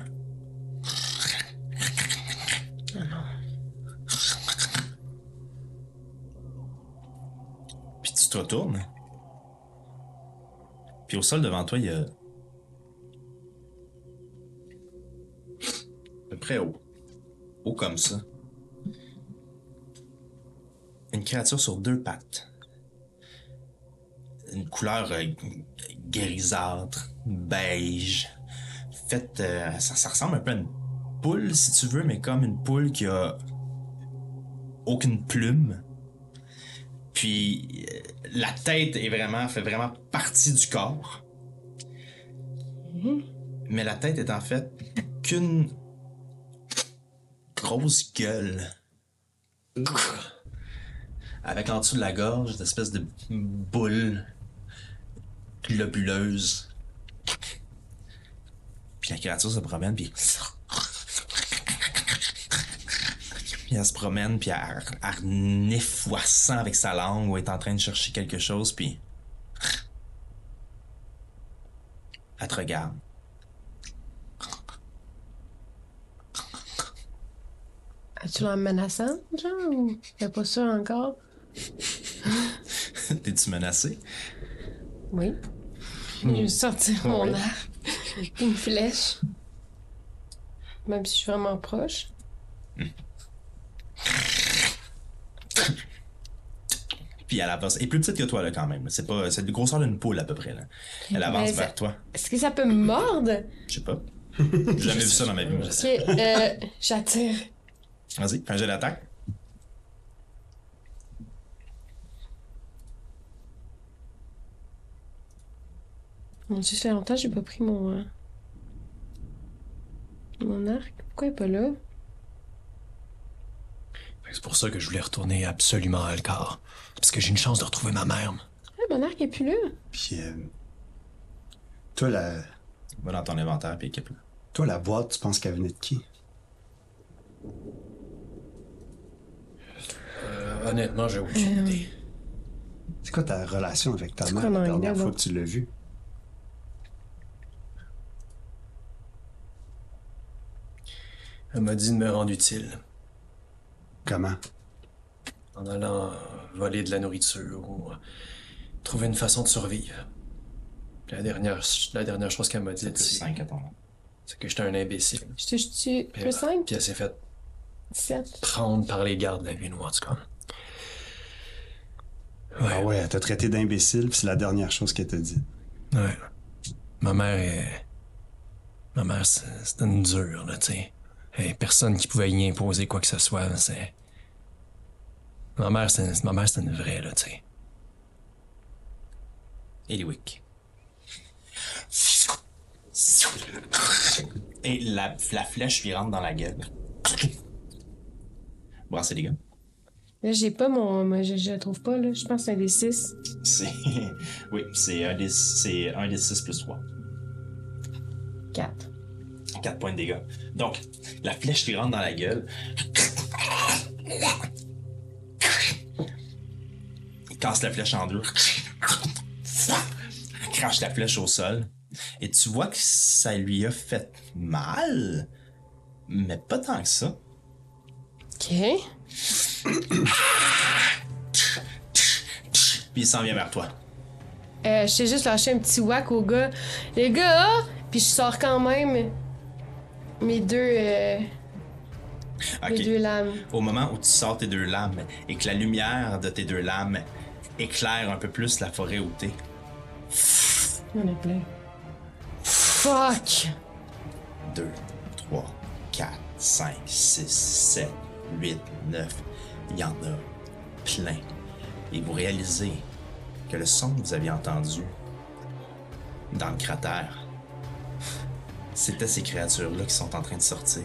Puis tu te retournes. Puis au sol devant toi, il y a. près haut. Haut comme ça. Une créature sur deux pattes. Une couleur euh, grisâtre, beige. Fait, euh, ça, ça ressemble un peu à une poule, si tu veux, mais comme une poule qui a aucune plume. Puis euh, la tête est vraiment fait vraiment partie du corps. Mais la tête est en fait qu'une grosse gueule. Avec en dessous de la gorge une espèce de boule globuleuse. Puis la créature se promène, puis. Puis elle se promène, puis elle, elle avec sa langue ou est en train de chercher quelque chose, puis. Elle te regarde. As-tu l'air menaçante, genre, ou t'es pas sûr encore? T'es-tu menacé? Oui. Je vais sortir mon arc. Une flèche. Même si je suis vraiment proche. Puis elle avance. Elle est plus petite que toi, là, quand même. C'est pas. C'est de grosseur d'une poule, à peu près, là. Elle avance vers toi. Est-ce que ça peut me mordre? Je sais pas. J'ai jamais vu ça dans ma vie. moi. Ok, euh, j'attire. Vas-y, fais un jet d'attaque. Mon dieu, ça fait longtemps que j'ai pas pris mon. euh, Mon arc. Pourquoi il est pas là? C'est pour ça que je voulais retourner absolument à Alcar. Parce que j'ai une chance de retrouver ma mère. Ah, mon arc est plus là. Puis, euh, toi, la, Va dans ton inventaire, puis équipe-le. toi, la boîte, tu penses qu'elle venait de qui? Honnêtement, j'ai aucune idée. C'est quoi ta relation avec ta mère la dernière fois que tu l'as vue? Elle m'a dit de me rendre utile Comment? en allant euh, voler de la nourriture ou euh, trouver une façon de survivre. La dernière, la dernière chose qu'elle m'a dit, c'est 5 à ton c'est que j'étais un imbécile. Je te plus 5? Puis elle s'est fait 7. prendre par les gardes de la ville, ou en tout cas. Ouais, Ah ouais, elle t'a traité d'imbécile, puis c'est la dernière chose qu'elle t'a dit. ouais. Ma mère est. Ma mère, c'est- c'était une dure, là, tu sais. Et personne qui pouvait y imposer quoi que ce soit, c'est. Ma mère, c'est ma mère, c'était une vraie, là, tu sais. Eliwick. Et la, la flèche lui rentre dans la gueule. Brassez les gars. Là, j'ai pas mon. je, je le trouve pas, là. Je pense que c'est un des 6. C'est. Oui, c'est un des, c'est un des 6 plus 3. 4. 4 points de dégâts. Donc, la flèche lui rentre dans la gueule. Il casse la flèche en deux. Il crache la flèche au sol. Et tu vois que ça lui a fait mal, mais pas tant que ça. OK. Puis il s'en vient vers toi. Euh, je sais juste lâcher un petit whack au gars. Les gars! Puis je sors quand même mes deux, euh, mes deux lames. Au moment où tu sors tes deux lames et que la lumière de tes deux lames éclaire un peu plus la forêt où t'es, Il y en a plein. Fuck! 2, 3, 4, 5, 6, 7, 8, 9. Il y en a plein. Et vous réalisez que le son que vous aviez entendu dans le cratère, c'était ces créatures-là qui sont en train de sortir.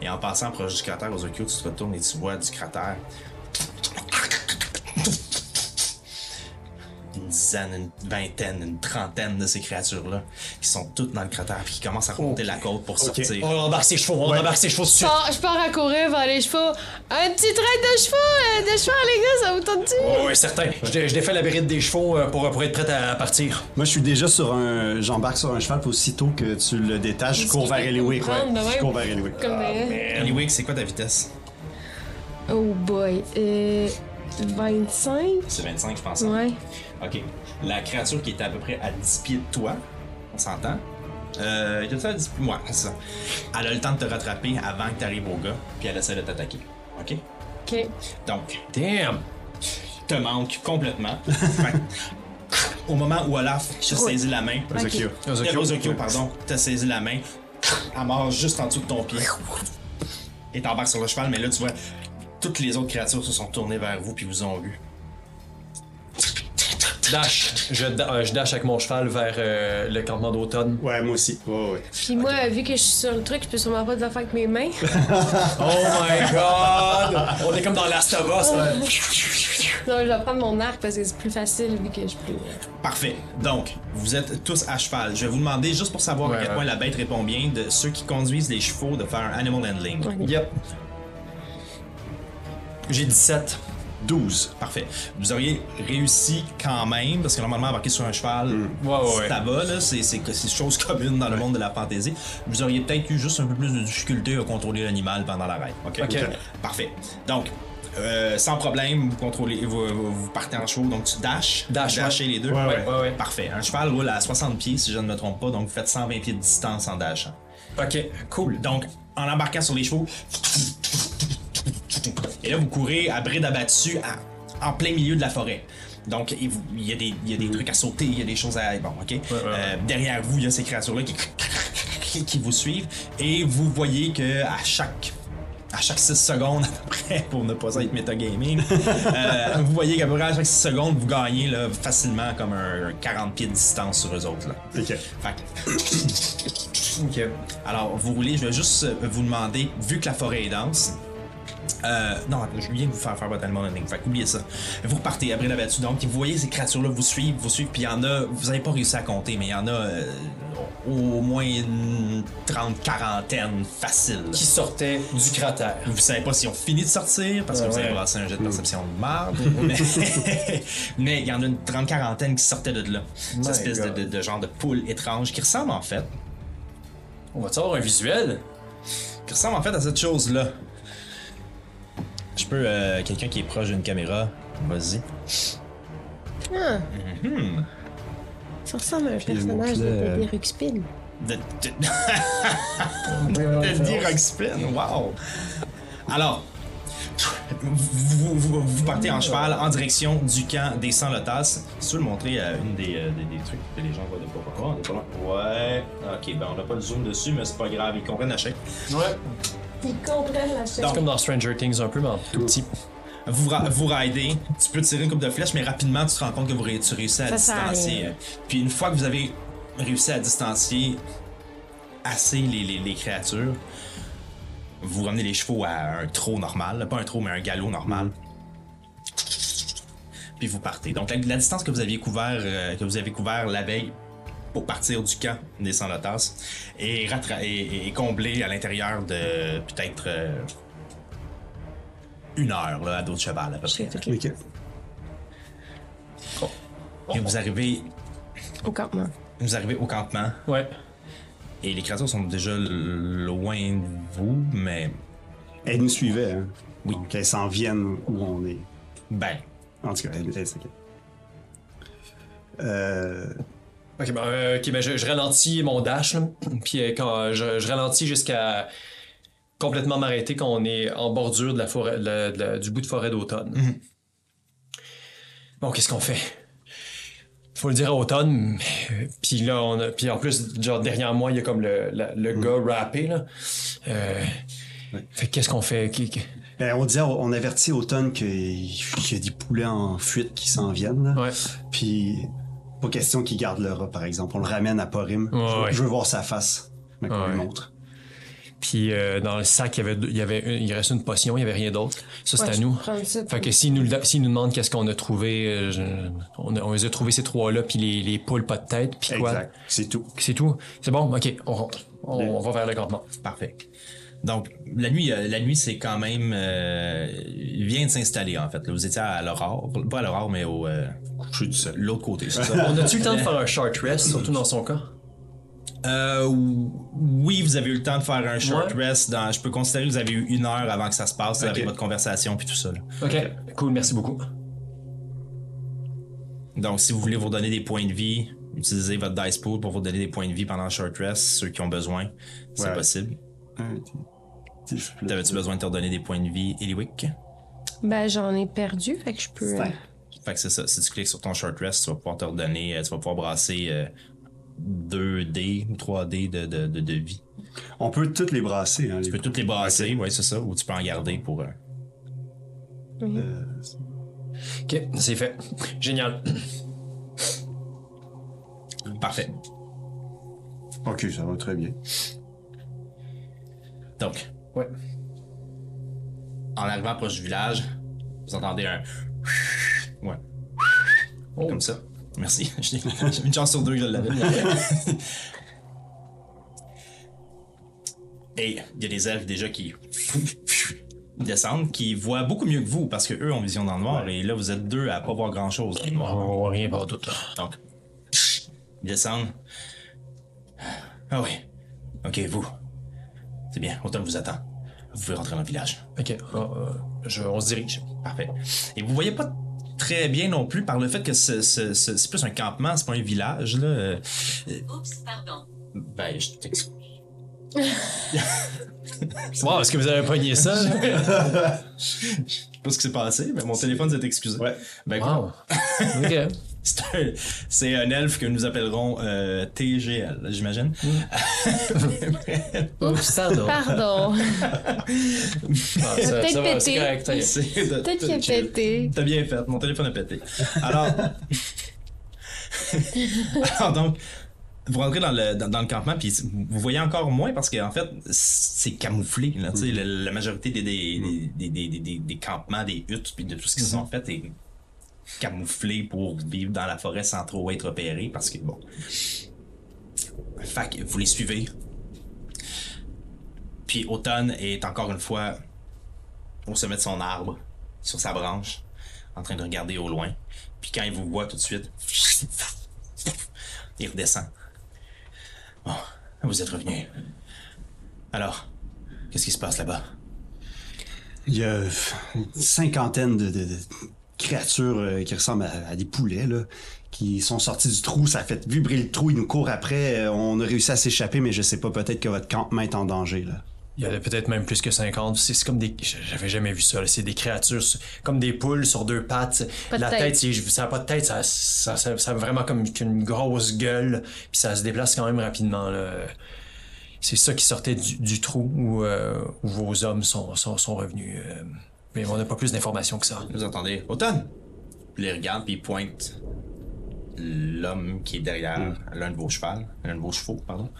Et en passant proche du cratère, Ozokyo, tu te retournes et tu vois du cratère dizaine, une vingtaine, une trentaine de ces créatures-là qui sont toutes dans le cratère et qui commencent à remonter la côte pour sortir. On embarque ses chevaux, on embarque ses chevaux Je pars, à courir vers les chevaux. Un petit trait de chevaux, euh, de chevaux, les gars, ça vous tente-tu? Oh, oui, certain. Je, je défais la bride des chevaux euh, pour, pour être prête à partir. Moi, je suis déjà sur un. J'embarque sur un cheval, puis aussitôt que tu le détaches, je cours vers Eliwick. Ouais. Je cours vers Eliwick. Anyway, c'est quoi ta vitesse? Oh boy. Euh, 25? C'est 25, je pense. Ouais. Ok. La créature qui était à peu près à 10 pieds de toi, on s'entend? Euh, il était à 10 pieds? Ouais, c'est ça. Elle a le temps de te rattraper avant que tu arrives au gars, puis elle essaie de t'attaquer. Ok? OK. Donc, Damn! te manque complètement. Au moment où Olaf te saisit la main, Ozokyo. Ozokyo, Ozokyo, pardon, t'as saisi la main, elle mord juste en dessous de ton pied. Et t'embarques sur le cheval, mais là, tu vois, toutes les autres créatures se sont tournées vers vous puis vous ont vu. Dash. Je, euh, je dash avec mon cheval vers euh, le campement d'automne. Ouais, moi aussi. Ouais. Puis moi, vu que je suis sur le truc, je peux sûrement pas le faire avec mes mains. Oh my god! On est comme dans Last of Us. là. non, je vais prendre mon arc parce que c'est plus facile vu que je peux. Parfait. Donc, vous êtes tous à cheval. Je vais vous demander, juste pour savoir à quel ouais. point la bête répond bien, de ceux qui conduisent les chevaux de faire un animal handling. Yep. J'ai 17. 12. Parfait. Vous auriez réussi quand même, parce que normalement, embarquer sur un cheval, Ouais, ouais, ouais. ça va, là, c'est, c'est, c'est chose commune dans le monde de la fantaisie. Vous auriez peut-être eu juste un peu plus de difficulté à contrôler l'animal pendant la ride. OK? Ok. Parfait. Donc, euh, sans problème, vous contrôlez, vous, vous- vous partez en chevaux, donc tu dashes. Dash, Vous dashez les deux. Ouais, ouais. Ouais, ouais. Parfait. Un cheval roule à 60 pieds, si je ne me trompe pas, donc vous faites 120 pieds de distance en dashant. Ok, cool. Donc, en embarquant sur les chevaux, et là, vous courez à bride abattue à- en plein milieu de la forêt. Donc, il y, a des- il y a des trucs à sauter, il y a des choses à. Bon, ok. Euh, derrière vous, il y a ces créatures-là qui, qui vous suivent. Et vous voyez que à chaque. À chaque 6 secondes, à peu près, pour ne pas être metagaming, euh, vous voyez qu'à peu près à chaque 6 secondes, vous gagnez là, facilement comme un 40 pieds de distance sur eux autres. Là. Fait que Ok. alors, vous roulez, je vais juste vous demander, vu que la forêt est dense, Euh, non, je viens de vous faire faire votre animal hunting. Fait oubliez ça. Vous repartez après la battue. Donc, vous voyez ces créatures-là vous suivent, vous suivent. Puis il y en a, vous n'avez pas réussi à compter, mais il y en a euh, au moins une trente, quarantaine facile. Qui sortait du cratère. Vous savez pas s'ils ont fini de sortir parce que Ouais, vous avez ouais. brassé un jet de perception de marde. mais il y en a une trente quarantaine qui sortaient de là. Cette espèce de, God. de- de genre de poule étrange qui ressemble en fait, On va-tu avoir un visuel? qui ressemble en fait à cette chose-là. Je peux, euh, quelqu'un qui est proche d'une caméra, vas-y. Ah, Hmm. ça ressemble à un le personnage de mot-clé, Baby Ruxpin. De, dire Rockspin, wow! Alors, vous, vous, vous- vous partez en cheval en direction du camp des sans-lotas. Si tu veux le montrer à une des, euh, des, des trucs que les gens voient de pas on est pas loin. Ouais, ok, ben on n'a pas le zoom dessus, mais c'est pas grave, ils comprennent la chèque. Ouais. Ils comprennent la C'est comme dans Stranger Things un peu, mais en tout petit. Vous, vous ridez, tu peux tirer une coupe de flèche, mais rapidement tu te rends compte que vous ré- tu réussis à Ça distancier. Puis une fois que vous avez réussi à distancier assez les, les- les créatures, vous ramenez les chevaux à un trot normal, pas un trot mais un galop normal. Puis vous partez. Donc la, la distance que vous aviez couvert, euh, que vous avez couvert la veille pour partir du camp des rattra- est- est comblée à l'intérieur de peut-être euh, une heure là, à dos de cheval à peu près. Ok. Et vous arrivez, Au campement. vous arrivez au campement Ouais. et les créatures sont déjà loin de vous, mais Elle nous suivait, hein. Oui. Donc, elles s'en viennent où on est. ben, En tout cas, elle, elle, c'est ok. Euh, Ok, ben, euh, ok, ben je, je ralentis mon dash, là. puis euh, quand je, je ralentis jusqu'à complètement m'arrêter quand on est en bordure de la forêt, de la- de la- du bout de forêt d'automne. Bon, qu'est-ce qu'on fait? Faut le dire à automne, puis là, on a, puis en plus, genre derrière moi, il y a comme le, la- le gars rappé, là. Euh, Fait que qu'est-ce qu'on fait? Ben, on dit, on avertit Automne qu'il qu'il y a des poulets en fuite qui s'en viennent. là. Ouais. Puis, pas question qu'il garde le rat, par exemple. On le ramène à Porim. Ouais, je, veux- ouais. je veux voir sa face. Mais qu'on lui montre. Puis euh, dans le sac, il y avait, deux- il y avait une- il reste une potion, il y avait rien d'autre. Ça, c'est Ouais, à nous. Fait que s'ils nous, s'ils nous demandent qu'est-ce qu'on a trouvé, euh, je- on, a- on les a trouvés ces trois-là, puis les, les poules pas de tête, puis quoi? Exact. C'est tout. C'est tout? C'est bon, ok, on rentre. On, on va vers le campement. parfait. Donc, la nuit, euh, la nuit, c'est quand même euh, il vient de s'installer en fait. là. Vous étiez à l'aurore, pas à l'aurore, mais au euh, je suis du seul, l'autre côté, c'est ça. On a-tu le temps de faire un short rest, surtout dans son cas? Euh, oui, vous avez eu le temps de faire un short Ouais. rest. Dans, je peux considérer que vous avez eu une heure avant que ça se passe avec votre conversation puis tout ça. là. Ok, cool, merci beaucoup. Donc, si vous voulez vous donner des points de vie, utilisez votre dice pool pour vous donner des points de vie pendant le short rest, ceux qui ont besoin, c'est Ouais. possible. Un, T'avais-tu besoin de te redonner des points de vie, Eliwick? Ben, j'en ai perdu, fait que je peux. euh. Fait que c'est ça. Si tu cliques sur ton short rest, tu vas pouvoir te redonner, euh, tu vas pouvoir brasser euh, 2D ou 3D de, de, de, de vie. On peut toutes les brasser. Hein, Tu peux toutes les brasser, ouais, c'est ça, ou tu peux en garder pour. euh, Ok, c'est fait. Génial. Parfait. Ok, ça va très bien. Donc, Ouais. en arrivant proche du village, vous entendez un. Ouais. Oh. Comme ça. Merci. J'ai une chance sur deux que je l'avais. Et il y a des elfes déjà qui descendent, qui voient beaucoup mieux que vous parce que eux ont vision dans le noir et là vous êtes deux à pas voir grand chose. On voit rien par tout. Donc, ils descendent. Ah oui. Ok, vous. C'est bien, automne vous attend. Vous pouvez rentrer dans le village. Ok, euh, euh, je- on se dirige. Parfait. Et vous voyez pas très bien non plus par le fait que ce- ce- ce- c'est plus un campement, c'est pas un village, là. Euh, Oups, pardon. Ben, je t'excuse. Wow, est-ce que vous avez pogné ça? Je sais pas ce qui s'est passé, mais mon téléphone s'est excusé. Ouais. Ben, wow. ok. c'est un, un elfe que nous appellerons euh, TGL, j'imagine. Oups, pardon. Pardon. Ça, peut-être pété. Peut-être qu'il a pété. T'as bien fait, mon téléphone a pété. Alors. Alors donc, vous rentrez dans le, dans, dans le campement, puis vous voyez encore moins parce qu'en fait, c'est camouflé. Là, sais, la, la majorité des, des, des, des, des, des- des campements, des huttes, puis de tout ce qui sont fait est camouflé pour vivre dans la forêt sans trop être repéré parce que, bon. Fait vous les suivez. Puis Automne est encore une fois au sommet de son arbre, sur sa branche, en train de regarder au loin. Puis quand il vous voit tout de suite, il redescend. Bon, vous êtes revenu. Alors, qu'est-ce qui se passe là-bas? Il y a une cinquantaine de créatures euh, qui ressemblent à, à des poulets, là, qui sont sortis du trou. Ça a fait vibrer le trou, ils nous courent après. Euh, On a réussi à s'échapper, mais je sais pas, peut-être que votre campement est en danger, là. Il y en a peut-être même plus que 50. C'est comme des. J'avais jamais vu ça. là. C'est des créatures comme des poules sur deux pattes. Pas de la tête. tête, ça n'a pas de tête. Ça, ça, ça, ça a vraiment comme une grosse gueule. Puis ça se déplace quand même rapidement. là. C'est ça qui sortait du, du trou où, euh, où vos hommes sont, sont, sont revenus. euh. Mais on n'a pas plus d'informations que ça. Vous entendez? Automne! Puis il les regarde, puis il pointe l'homme qui est derrière l'un de vos chevaux, l'un de vos chevaux, pardon.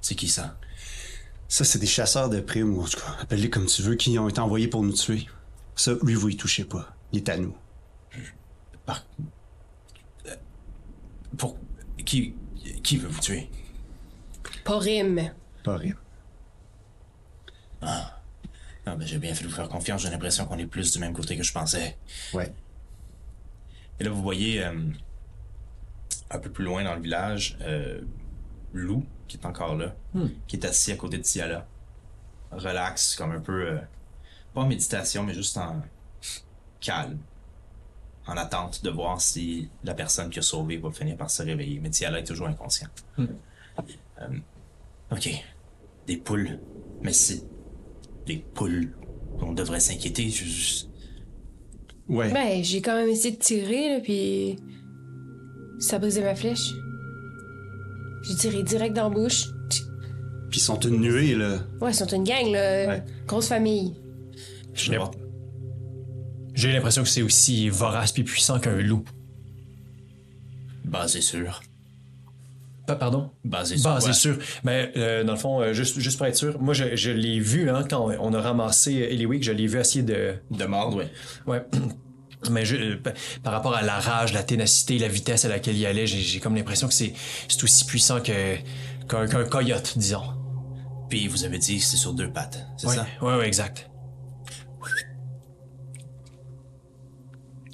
C'est qui ça? Ça, c'est des chasseurs de primes, ou en tout cas, appelle-les comme tu veux, qui ont été envoyés pour nous tuer. Ça, lui, vous y touchez pas. Il est à nous. Par... Euh, Pour... Qui... Qui veut vous tuer? Pas rime. Pas rien. Ah, ben j'ai bien fait de vous faire confiance, j'ai l'impression qu'on est plus du même côté que je pensais. Ouais. Et là, vous voyez euh, un peu plus loin dans le village, euh, Lou, qui est encore là, qui est assis à côté de Tiala. Relax, comme un peu. euh, pas en méditation, mais juste en calme. En attente de voir si la personne qui a sauvé va finir par se réveiller. Mais Tiala est toujours inconsciente. Euh, ok. Des poules. Mais c'est. Des poules. On devrait s'inquiéter. Je- Ouais. Ben, j'ai quand même essayé de tirer, là, puis. Ça a brisé ma flèche. J'ai tiré direct dans la bouche. Puis ils sont une nuée, là. Ouais, ils sont une gang, là. Ouais. Grosse famille. je. J'ai l'impression que c'est aussi vorace puis puissant qu'un loup. Basé sur. Pa- Pardon? Basé sur. Basé sur. Mais euh, dans le fond, euh, juste, juste pour être sûr, moi je, je l'ai vu hein, quand on a ramassé Eliwick, je l'ai vu essayer de. De mordre, ouais. Ouais. Mais je, euh, pa- par rapport à la rage, la ténacité, la vitesse à laquelle il allait, j'ai comme l'impression que c'est aussi puissant qu'un coyote, disons. Puis vous avez dit que c'est sur deux pattes, c'est Ouais, ça? ouais, ouais, exact.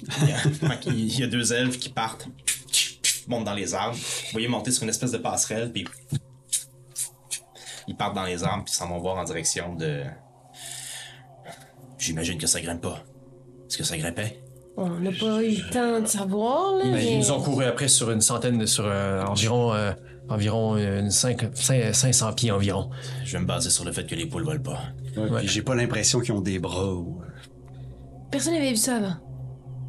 Il y a deux elfes qui partent, montent dans les arbres. Vous voyez monter sur une espèce de passerelle, puis ils partent dans les arbres, puis s'en vont voir en direction de. J'imagine que ça grimpe pas. Est-ce que ça grimpait? On n'a pas eu le temps de savoir, là. Mais mais- ils nous ont couru après sur une centaine, de- sur euh, environ, euh, environ une cinq, cinq- 500 pieds environ. Je vais me baser sur le fait que les poules volent pas. Ouais, J'ai pas l'impression qu'ils ont des bras ou. Personne n'avait vu ça avant.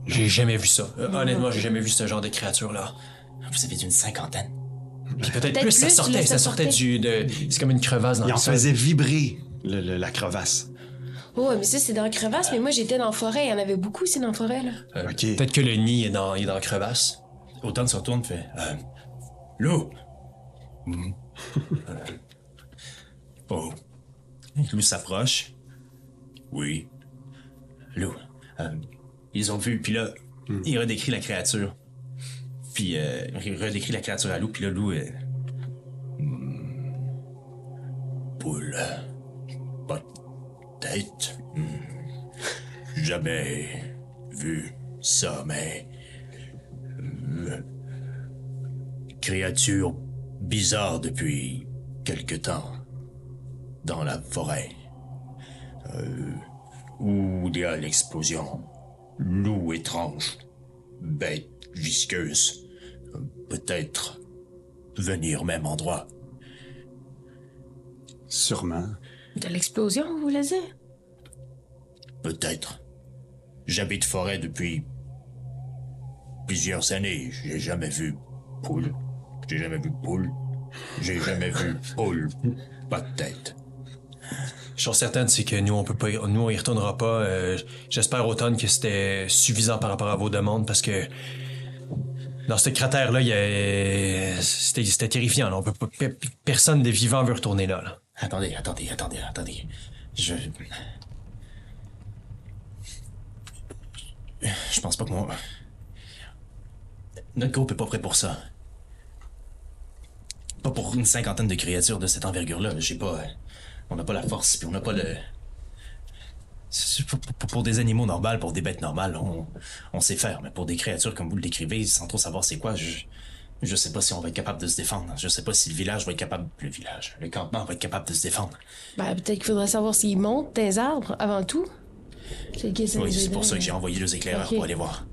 J'ai jamais vu ça. Euh, honnêtement, j'ai jamais vu ce genre de créature-là. Vous avez dit une cinquantaine. Puis peut-être Peut-être plus, ça sortait, ça sortait du. de- c'est comme une crevasse dans le en sol. faisaient vibrer le- le- la crevasse. Oh, ouais, mais ça, c'est dans la crevasse, mais moi, j'étais dans la forêt. Il y en avait beaucoup, c'est dans la forêt, là. Euh, Ok. Peut-être que le nid est dans, il est dans la crevasse. Automne se retourne, fait euh, Lou. Euh, Oh. Lou s'approche. Oui. Lou. euh, ils ont vu, puis là, il redécrit la créature. Puis euh, redécrit la créature à Lou, puis là, Lou est. Hmm. Poule. Pas de tête. Hmm. Jamais vu ça, mais créature bizarre depuis quelque temps dans la forêt. Euh, où il y a l'explosion. Loup étrange. Bête visqueuse. Peut-être venir au même endroit. Sûrement. De l'explosion, vous voulez dire? Peut-être. J'habite forêt depuis plusieurs années. J'ai jamais vu poule. J'ai jamais vu poule. J'ai jamais vu poule. Pas de tête. Chose certaine, c'est que nous, on peut pas, nous, on y retournera pas. Euh, J'espère, Automne, que c'était suffisant par rapport à vos demandes parce que Dans ce cratère-là, a... c'était, terrifiant. là. On peut personne de vivant veut retourner là. là. Attendez, attendez, attendez, attendez. Je. Je pense pas que mon. Notre groupe est pas prêt pour ça. Pas pour une cinquantaine de créatures de cette envergure-là. J'ai pas. On n'a pas la force, puis on n'a pas le. Pour, pour- pour des animaux normaux, pour des bêtes normales, on, on sait faire. Mais pour des créatures comme vous le décrivez, sans trop savoir c'est quoi, je. Je sais pas si on va être capable de se défendre. Je sais pas si le village va être capable. Le village. Le campement va être capable de se défendre. Ben, peut-être qu'il faudrait savoir s'ils montent des arbres avant tout. Oui, c'est pour ça que j'ai envoyé les éclaireurs pour aller voir.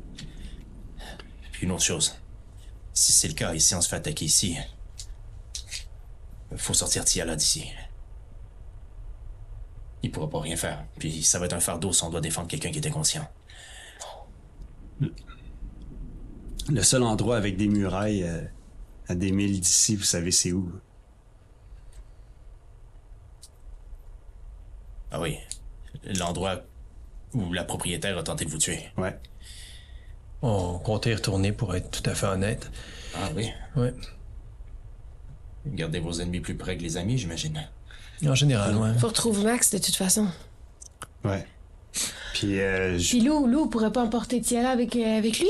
Puis une autre chose. Si c'est le cas, et si on se fait attaquer ici, faut sortir Tiala d'ici. Il pourra pas rien faire. Puis ça va être un fardeau si on doit défendre quelqu'un qui était conscient. Le seul endroit avec des murailles euh, à des milles d'ici, vous savez c'est où? Ah oui. L'endroit où la propriétaire a tenté de vous tuer. Ouais. On comptait y retourner pour être tout à fait honnête. Ah oui. Ouais. Gardez vos ennemis plus près que les amis, j'imagine. En général, ouais. Faut retrouver Max de toute façon. Ouais. Puis, euh, je- Puis Lou, Lou pourrait pas emporter Tiala avec, euh, avec lui?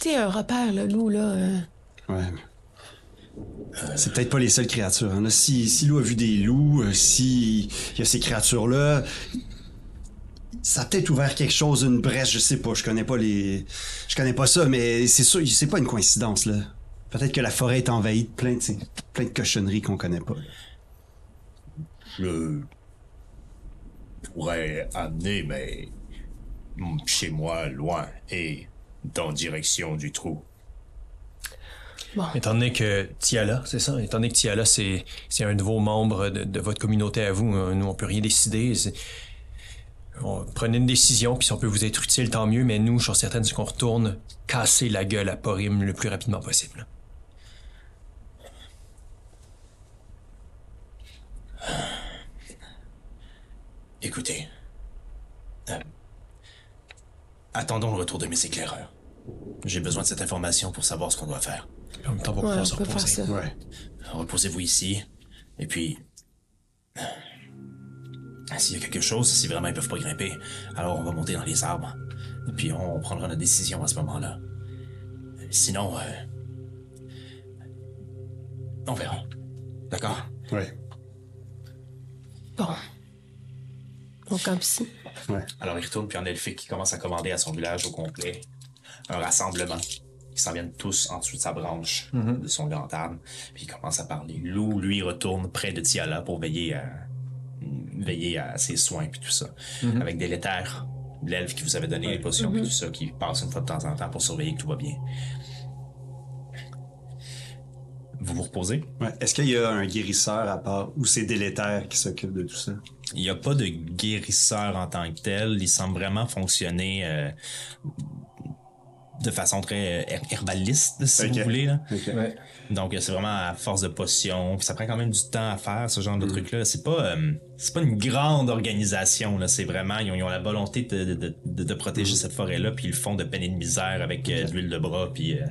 Tu sais, un repère, là, Lou, là. euh, Ouais. C'est peut-être pas les seules créatures. hein. Si, si Lou a vu des loups, euh, si il y a ces créatures-là, ça a peut-être ouvert quelque chose, une brèche, je sais pas. Je connais pas les, je connais pas ça, mais c'est sûr, c'est pas une coïncidence là. Peut-être que la forêt est envahie de plein de, plein de cochonneries qu'on connaît pas. Je pourrais amener, mais chez moi, loin, et dans direction du trou. Étant donné que Tiala, c'est ça, étant donné que Tiala, c'est, c'est un nouveau membre de, de votre communauté à vous, hein, nous, on peut rien décider. On prenez une décision, puis si on peut vous être utile, tant mieux, mais nous, je suis certaine qu'on retourne casser la gueule à Porim le plus rapidement possible. Écoutez. euh, attendons le retour de mes éclaireurs. J'ai besoin de cette information pour savoir ce qu'on doit faire. En même temps, on va Ouais, pouvoir on se peut faire reposer. ça. Ouais. Reposez-vous ici. Et puis. euh, S'il y a quelque chose, si vraiment ils peuvent pas grimper, alors on va monter dans les arbres. Et puis on prendra notre décision à ce moment-là. Sinon, euh, on verra. D'accord? Ouais. Bon. On. Ouais. Alors il retourne, puis en elfique qui commence à commander à son village au complet un rassemblement. Ils s'en viennent tous en dessous de sa branche, de son grand arbre, puis il commence à parler. Lou, lui, retourne près de Tiala pour veiller à, veiller à ses soins, puis tout ça. Avec des létères, l'elfe qui vous avait donné les potions, puis tout ça, qui passe une fois de temps en temps pour surveiller que tout va bien. Vous vous reposez? Ouais. Est-ce qu'il y a un guérisseur à part ou c'est délétère qui s'occupe de tout ça? Il n'y a pas de guérisseur en tant que tel. Il semble vraiment fonctionner euh, de façon très euh, her- herbaliste, si vous voulez. Là. Ok. Ouais. Donc, c'est vraiment à force de potions. Puis ça prend quand même du temps à faire, ce Mm. genre de truc-là. C'est pas, euh, c'est pas une grande organisation. Là. C'est vraiment, ils ont, ils ont la volonté de, de, de, de protéger cette forêt-là. Puis ils le font de peine et de misère avec euh, de l'huile de bras. Puis euh,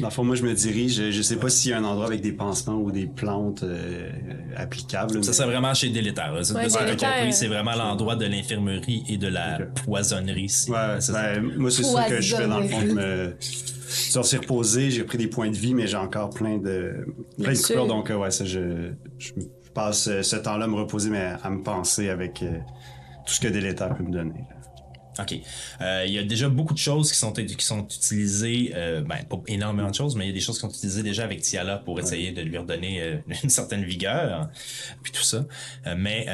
Dans le fond, moi, je me dirige. Je, sais pas s'il y a un endroit avec des pansements ou des plantes euh, applicables. ça, mais- c'est vraiment chez Délétère. là. C'est vraiment l'endroit de l'infirmerie et de la poisonnerie. Ouais, ben, moi, c'est ça que je fais dans le fond. Me... Je suis reposé, j'ai pris des points de vie, mais j'ai encore plein de, plein de. Donc, euh, ouais, ça, je, je passe euh, ce temps-là à me reposer, mais à me penser avec euh, tout ce que Délétère peut me donner. là. OK. Euh, Il y a déjà beaucoup de choses qui sont, qui sont utilisées, euh, ben, pas énormément de choses, mais il y a des choses qui sont utilisées déjà avec Tiala pour essayer de lui redonner euh, une certaine vigueur, puis tout ça. Mais,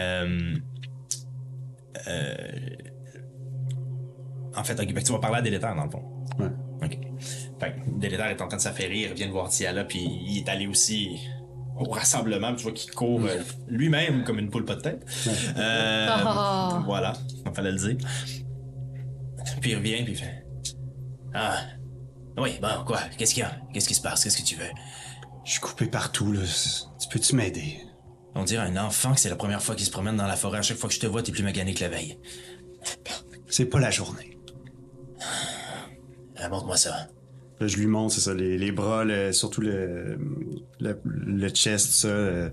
en fait, que tu vas parler à Délétère, dans le fond. Ouais. OK. Fait que Délétère est en train de s'affairir, il vient de voir Tiala, puis il est allé aussi au rassemblement, tu vois qu'il court euh, lui-même comme une poule pas de tête. Euh, Ah. Voilà, il fallait le dire. Puis il revient, puis il fait Ah, oui, bon, quoi Qu'est-ce qu'il y a? Qu'est-ce qui se passe? Qu'est-ce que tu veux Je suis coupé partout, là. Tu peux-tu m'aider? On dirait un enfant que c'est la première fois qu'il se promène dans la forêt. À chaque fois que je te vois, t'es plus magané que la veille. C'est pas la journée. Ah, Montre-moi ça. Là, je lui montre, c'est ça, les, les bras, le- surtout le, le, le chest, ça. euh,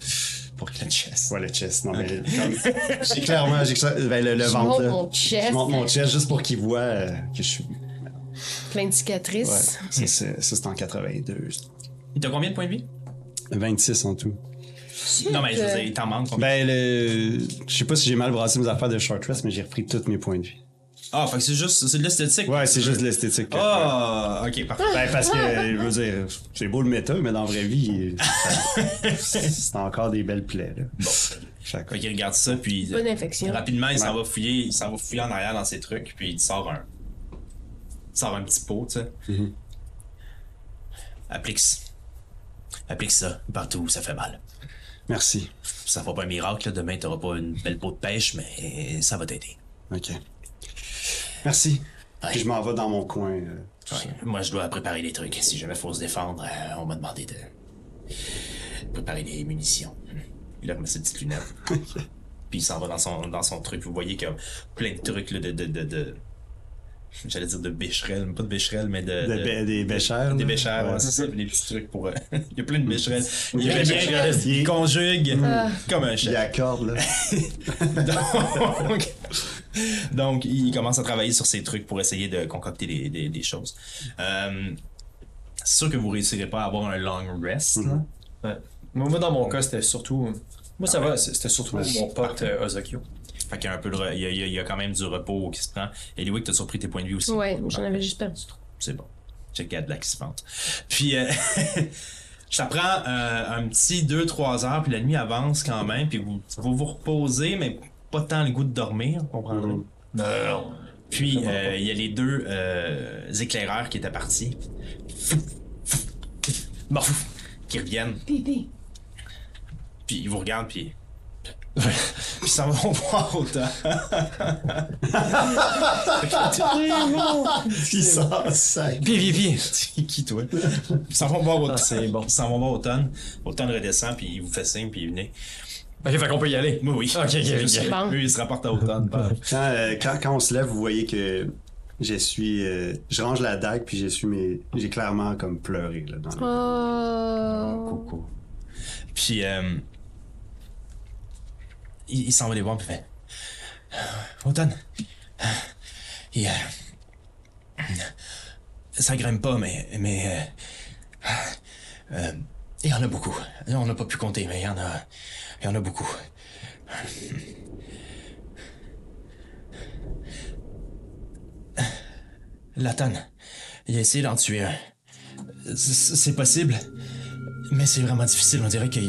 Pour que le chest. Ouais, le chest. Non, mais comme- j'ai clairement, j'ai ben, le, le Je ventre. montre là. mon chest. Je montre mon chest juste pour qu'il voit euh, que je suis. Plein de Ouais, cicatrices. ça, c'est ça, c'est en 82. Il t'a combien de points de vie? 26 en tout. Non, mais je veux dire, il t'en manque combien? Ben, le... je sais pas si j'ai mal brassé mes affaires de short rest, mais j'ai repris tous mes points de vie. Ah, fait que c'est juste, c'est de l'esthétique. Ouais, c'est juste l'esthétique. que- Ah, ok, parfait. Ben, parce que, je veux dire, c'est beau le méta, mais dans la vraie vie, c'est encore des belles plaies, là. Bon. Chaque... Fait qu'il regarde ça, puis Bonne infection. rapidement, il s'en Ouais. va fouiller, il s'en va fouiller en arrière dans ses trucs, puis il te sort un. Il sort un petit pot, tu sais. Mhm. Applique. Applique ça partout où ça fait mal. Merci. Ça fera pas un miracle, là. demain t'auras pas une belle peau de pêche, mais ça va t'aider. OK. Merci. Ouais. Puis je m'en vais dans mon coin. euh, tout Ouais. ça. Moi, je dois préparer des trucs. Si jamais faut se défendre, euh, on m'a demandé de préparer des munitions. Il a remis ses petites lunettes. Puis il s'en va dans son, dans son truc. Vous voyez qu'il y a plein de trucs là, de, de, de, de- J'allais dire de bécherelles, mais pas de bécherelles, mais de. De de- bé- des béchères. des là. ouais, Ouais. c'est ça, des petits trucs pour. euh, il y a plein de bécherelles. Il, Il y a des revient, bécherelles. il conjugue comme un Il chef. accorde, là. donc, donc, il commence à travailler sur ces trucs pour essayer de concocter des, des- des choses. Euh, c'est sûr que vous réussirez pas à avoir un long rest. Ouais. Moi, moi, dans mon cas, c'était surtout. Moi, ça va, c'était surtout Ouais. mon pote euh, Ozokyo. Fait qu'il y a un peu de re- il y a, il y quand même du repos qui se prend. Et Louis, t'as surpris tes points de vue aussi. Ouais, j'en avais juste perdu trop. C'est bon. Check de la qui se pente. Puis, euh, ça prend euh, un petit 2-3 heures, puis la nuit avance quand même, puis vous vous, vous reposez, mais pas tant le goût de dormir, comprendrez. Mhm. Non, non. Puis, euh, il y a les deux euh, éclaireurs qui étaient partis. Bon, qui reviennent, Pipi. puis ils vous regardent, puis. puis ça va voir autant. Puis ça, ça. Puis, puis, puis. Qui, toi? Ils s'en vont voir automne. Ah, c'est bon. Ils s'en vont voir automne. Automne redescend, puis il vous fait signe, puis il venez. Ok, fait qu'on peut y aller. Oui, oui. Ok, ok, ok. Bon. Eux, ils se rapportent à automne. Quand, euh, quand, quand on se lève, vous voyez que je suis. euh, je range la dague, puis j'ai su mes. J'ai clairement comme pleuré, là, dans le- Oh. Coucou. Puis, euh, il, il s'en va les voir, puis fait Automne. Il, euh, ça grimpe pas, mais. mais euh, euh, il y en a beaucoup. On n'a pas pu compter, mais il y en a. Il y en a beaucoup. Latane. Il a essayé d'en tuer un. C'est possible. Mais c'est vraiment difficile. On dirait, que,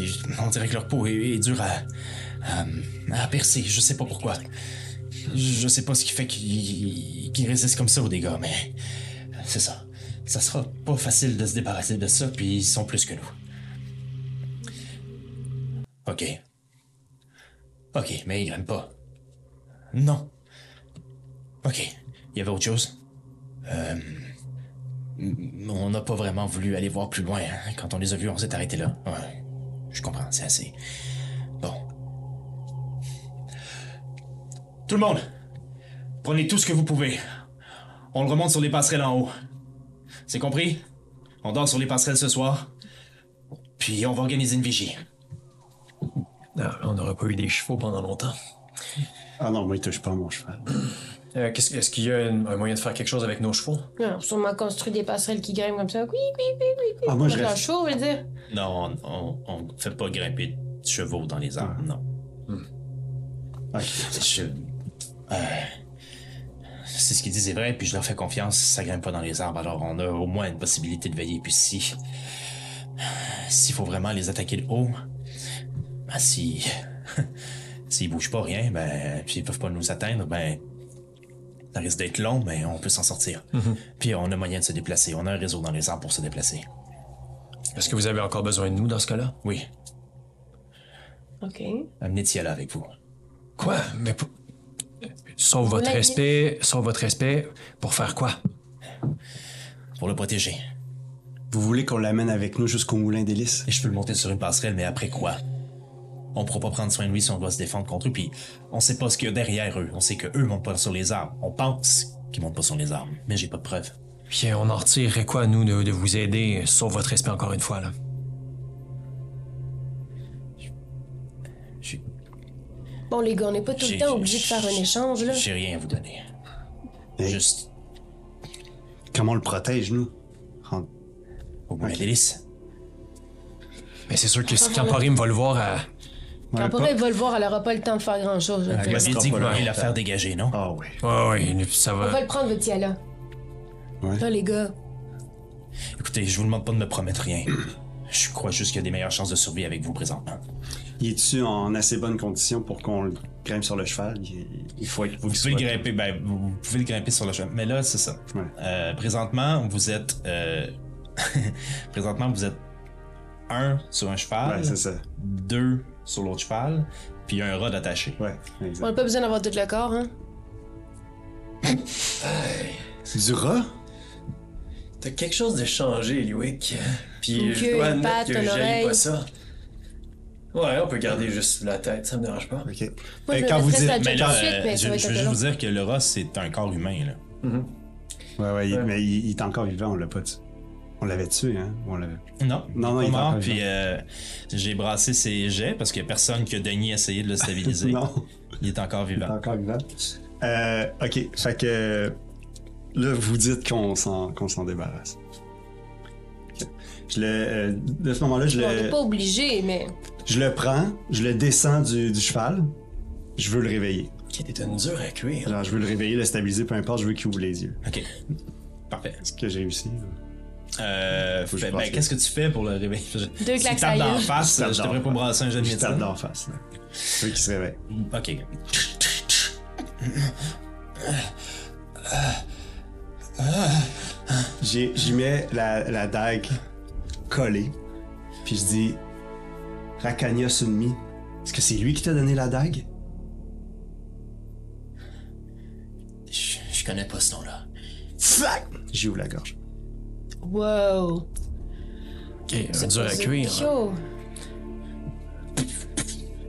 on dirait que leur peau est, dure à, à, percer. Je sais pas pourquoi. Je sais pas ce qui fait qu'ils résistent comme ça aux dégâts, mais c'est ça. Ça sera pas facile de se débarrasser de ça, puis ils sont plus que nous. Ok. Ok, mais ils grimpent pas. Non. Ok. Il y avait autre chose? Euh, on n'a pas vraiment voulu aller voir plus loin. hein. Quand on les a vus, on s'est arrêté là. Je comprends, c'est assez. Bon. Tout le monde, prenez tout ce que vous pouvez. On le remonte sur les passerelles en haut. C'est compris? On dort sur les passerelles ce soir. Puis on va organiser une vigie. Non, on n'aurait pas eu des chevaux pendant longtemps. Ah non, moi, il touche pas à mon cheval. Euh, Est-ce qu'il y a un, un moyen de faire quelque chose avec nos chevaux? Non, sûrement construit des passerelles qui grimpent comme ça. Oui, oui, oui, oui, oui. Ah, moi, je reste- chaud, je veux dire. Non, on, on, on fait pas grimper de chevaux dans les arbres, non. Ok. Je. euh, c'est ce qu'ils disent est vrai, puis je leur fais confiance. Ça grimpe pas dans les arbres, alors on a au moins une possibilité de veiller. Puis si. S'il faut vraiment les attaquer de haut. Ben si. S'ils bougent pas rien, ben. Puis ils peuvent pas nous atteindre, ben. Ça risque d'être long, mais on peut s'en sortir. Puis on a moyen de se déplacer. On a un réseau dans les arbres pour se déplacer. Est-ce que vous avez encore besoin de nous dans ce cas-là? Oui, OK. amenez Tiala avec vous. Quoi? Mais pour... Sauf votre l'avez- respect, sauf votre respect, pour faire quoi? Pour le protéger. Vous voulez qu'on l'amène avec nous jusqu'au moulin d'hélice? Et je peux le monter sur une passerelle, mais après quoi? On pourra pas prendre soin de lui si on doit se défendre contre eux, puis on sait pas ce qu'il y a derrière eux. On sait que eux montent pas sur les arbres. On pense qu'ils montent pas sur les arbres, mais j'ai pas de preuves. Puis euh, on en retirerait quoi, nous, de, de vous aider, euh, sauf votre respect encore une fois, là? J'ai- Bon, les gars, on n'est pas tout J'ai- le temps obligé de faire un échange, là. J'ai rien à vous donner. Juste comment on le protège, nous? Au bout de l'hélice. Mais c'est sûr que si Camparim va le voir à... Ouais, Quand elle va le voir, elle aura pas le temps de faire grand-chose. là. Vous m'aviez sera dit que pas vous là. vouliez la faire dégager, non? Ah oui. Ouais, ouais, ça On va va. le prendre, votre Tiala. Ouais. Là, les gars. Écoutez, je vous demande pas de me promettre rien. Je crois juste qu'il y a des meilleures chances de survie avec vous présentement. Il est-tu en assez bonne condition pour qu'on le grimpe sur le cheval? Il, faut être... Vous pouvez le grimper, ben, vous pouvez le grimper sur le chemin. Mais là, c'est ça. Ouais. Euh, présentement, vous êtes. euh, présentement, vous êtes un sur un cheval, Ouais, c'est ça. deux sur l'autre cheval, puis un rod attaché. Ouais, On n'a pas besoin d'avoir tout le corps, hein? Du rat? T'as quelque chose de changé, Eliwick. Puis Une je queue, dois une admettre patte, que une j'aille oreille. pas ça. Ouais, on peut garder juste la tête, ça me dérange pas. OK. Moi, Euh, je me quand vous dites- Mais job là, tout de suite, euh, mais ça je, va je être veux juste vous dire que le rat, c'est un corps humain. Là. Ouais, ouais, il- mais il, il est encore vivant, on l'a pas tué. On l'avait tué, hein? On l'avait... Non, Non, non, il est mort. Puis vivant. euh, j'ai brassé ses jets parce qu'il n'y a personne qui a daigné essayer de le stabiliser. non, Il est encore il est vivant. encore vivant. Euh, OK, fait que... Là, vous dites qu'on s'en, qu'on s'en débarrasse. Je le... euh, de ce moment-là, je Bon, on n'est le... pas obligé, mais. Je le prends, je le descends du, du cheval, je veux le réveiller. Qui était une dure à cuire. Genre, je veux le réveiller, le stabiliser, peu importe, je veux qu'il ouvre les yeux. Ok. Parfait. Est-ce que j'ai réussi? Euh, Faut que je ben, ben, qu'est-ce que tu fais pour le réveiller? Deux si claques la gueule. face, Je devrais pas brasser un jet de Je tape médecine. d'en face, veux qu'il se réveille. Ok. J'ai- J'y mets la, la dague collée, puis je dis Rakanya Sunmi, est-ce que c'est lui qui t'a donné la dague? Je, je connais pas ce nom-là. Fuck! J'y ouvre la gorge. Wow. Ok, une dure à cuire. hein.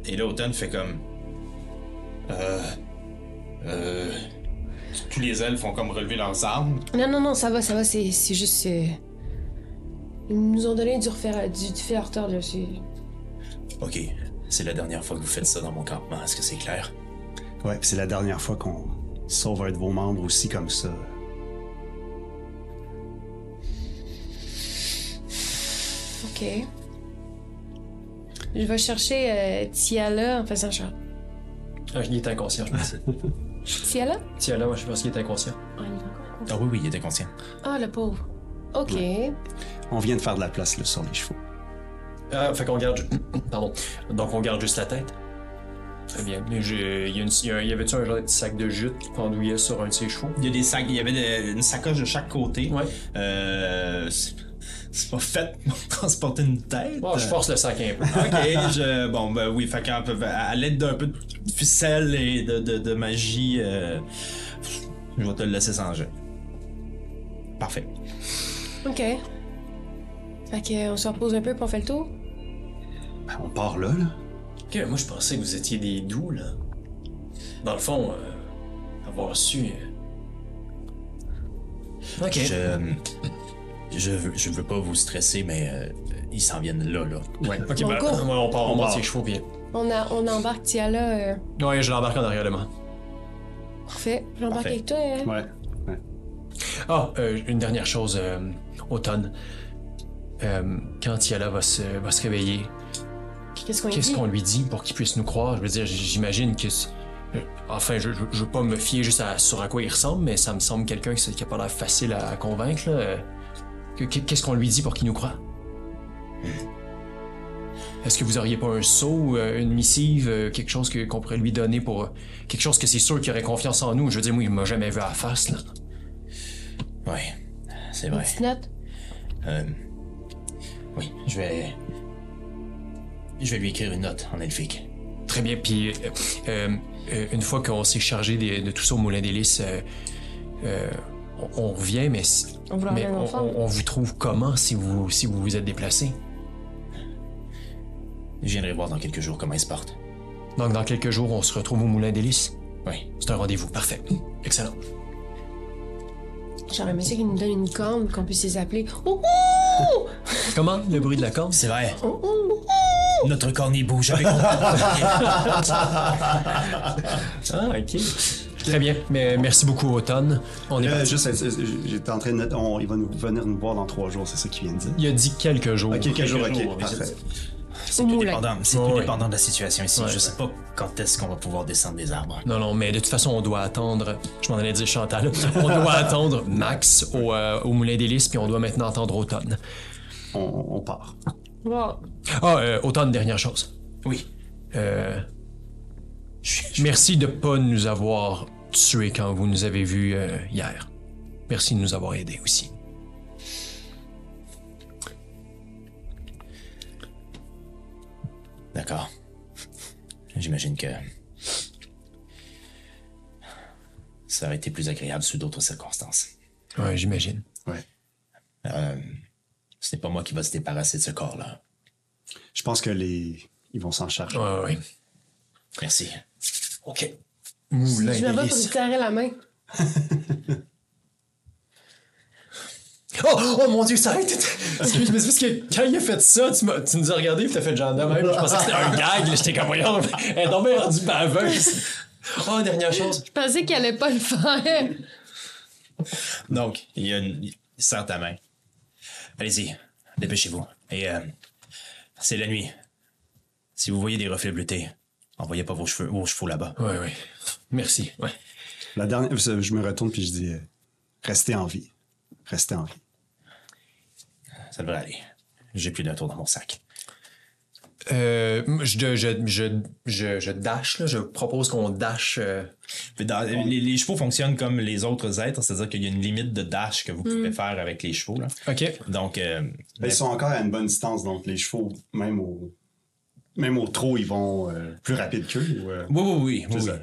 Et là, Automne fait comme. Euh. Euh. Tous les elfes font comme relever leurs armes. Non, non, non, ça va, ça va, c'est c'est juste. euh, Ils nous ont donné du, refaire, du, du fil à retordre, c'est- Ok. C'est la dernière fois que vous faites ça dans mon campement. Est-ce que c'est clair? Ouais, puis c'est la dernière fois qu'on sauve un de vos membres aussi comme ça. Ok. Je vais chercher euh, Tiala en faisant genre. Ah, il est inconscient, je pense. Tiala? Là, moi, je pense qu'il est inconscient. Ah, il est encore con. Ah oui, oui, il était conscient. Ah, le pauvre. Ok. On vient de faire de la place là, sur les chevaux. Ah, fait qu'on garde. Pardon. Donc, on garde juste la tête. Très bien. Il y, une- avait-tu un genre de petit sac de jute qui pendouillait sur un de ses chevaux? Il y a des sacs, il y avait de- une sacoche de chaque côté. Ouais. Euh. C'est pas fait pour transporter une tête. Bon, je force le sac un peu. Ok, je, bon, ben oui, fait qu'à à l'aide d'un peu de ficelle et de, de, de magie, euh, je vais te le laisser sans. Parfait. Ok. Fait que, on se repose un peu puis on fait le tour. Ben, on part là, là. Ok, moi, je pensais que vous étiez des doux, là. Dans le fond, euh, avoir su. euh, Ok. Je, je, veux, je veux pas vous stresser, mais euh, ils s'en viennent là, là. Ouais. Ok, Bon, ben, go. ouais, on part, on, On part. ses chevaux, bien. On, a, on embarque Tiala. euh, Ouais, je l'embarque en arrière de moi. Parfait. J'embarque avec toi. hein? Ouais. ouais. Ah, euh, une dernière chose, euh, Automne. Euh, quand Tiala va se, va se réveiller, Qu'est-ce qu'on lui qu'est-ce dit? qu'on lui dit pour qu'il puisse nous croire? Je veux dire, j'imagine que... c'est- Enfin, je, je, je veux pas me fier juste à sur à quoi il ressemble, mais ça me semble quelqu'un qui qui a pas l'air facile à convaincre. là. Que- que- Qu'est-ce qu'on lui dit pour qu'il nous croie? Est-ce que vous auriez pas un sceau, euh, une missive, euh, quelque chose qu'on pourrait lui donner pour... euh, quelque chose que c'est sûr qu'il aurait confiance en nous? Je veux dire, moi, il m'a jamais vu à la face, là. Ouais, c'est Une vrai. petite note? Euh, oui, je vais. Je vais lui écrire une note en elfique. Très bien. Puis, euh, euh, euh, une fois qu'on s'est chargé de, tout ça au Moulin des Lys, euh, euh, on, on revient, mais, On vous mais on, on- on vous trouve comment si vous si vous vous êtes déplacé? Je viendrai voir dans quelques jours comment il se porte. Donc, dans quelques jours, on se retrouve au Moulin des Lys. Oui. C'est un rendez-vous. Parfait. Excellent. J'aurais aimé ça qu'ils nous donnent une corne, qu'on puisse les appeler. Oh, oh! Comment? Le bruit de la corde C'est vrai. Oh, oh, oh! Notre corne, il bouge avec. Ah, ok. Très bien. Mais merci beaucoup, Automne. On est Euh, parti. juste, euh, j'étais en train de noter, on- il va nous venir nous voir dans trois jours, c'est ça qu'il vient de dire. Il a dit quelques jours. Ok, quelques jours, jours, ok. Parfait. C'est tout dépendant, c'est tout ouais. dépendant de la situation ici. Ouais. Je sais pas quand est-ce qu'on va pouvoir descendre des arbres. Non, non, mais de toute façon, on doit attendre. Je m'en allais dire Chantal. On doit attendre Max au, euh, au Moulin des Lys, puis on doit maintenant attendre Automne. On, on part. Wow. Ah, euh, Automne, dernière chose. Oui. Euh, merci de pas nous avoir tués quand vous nous avez vus euh, hier. Merci de nous avoir aidés aussi. D'accord. J'imagine que ça aurait été plus agréable sous d'autres circonstances. Ouais, j'imagine. Ouais. Euh, ce n'est pas moi qui va se débarrasser de ce corps-là. Je pense que les. Ils vont s'en charger. Ouais, ouais. Merci. OK. Moulin Je des vais pas pour lui serrer la main. Oh, oh mon dieu, ça a été. Excuse, mais c'est parce que quand il a fait ça, tu, nous as regardé et t'as fait genre de même. Je pensais que c'était un gag. là, J'étais comme, voyons, elle est tombée rendue baveuse. Oh, dernière chose. Je pensais qu'il allait pas le faire. Donc, il y a une... il serre ta main. Allez-y, dépêchez-vous. Et euh, c'est la nuit. Si vous voyez des reflets bleutés, envoyez pas vos cheveux, vos chevaux là-bas. Ouais, ouais. Merci. Ouais. La dernière, je me retourne puis je dis euh, restez en vie. Restez en vie. Ça devrait aller. J'ai plus d'un tour dans mon sac. Euh, je, je, je, je, je dash, là. Je propose qu'on dash. euh, dans- les, les chevaux fonctionnent comme les autres êtres, c'est-à-dire qu'il y a une limite de dash que vous pouvez faire avec les chevaux. Là. OK. Donc, euh, Ben, Ils sont encore à une bonne distance, donc les chevaux, même au, même au trot, ils vont euh, plus rapide qu'eux. ou, euh, oui, oui, oui, oui, ça.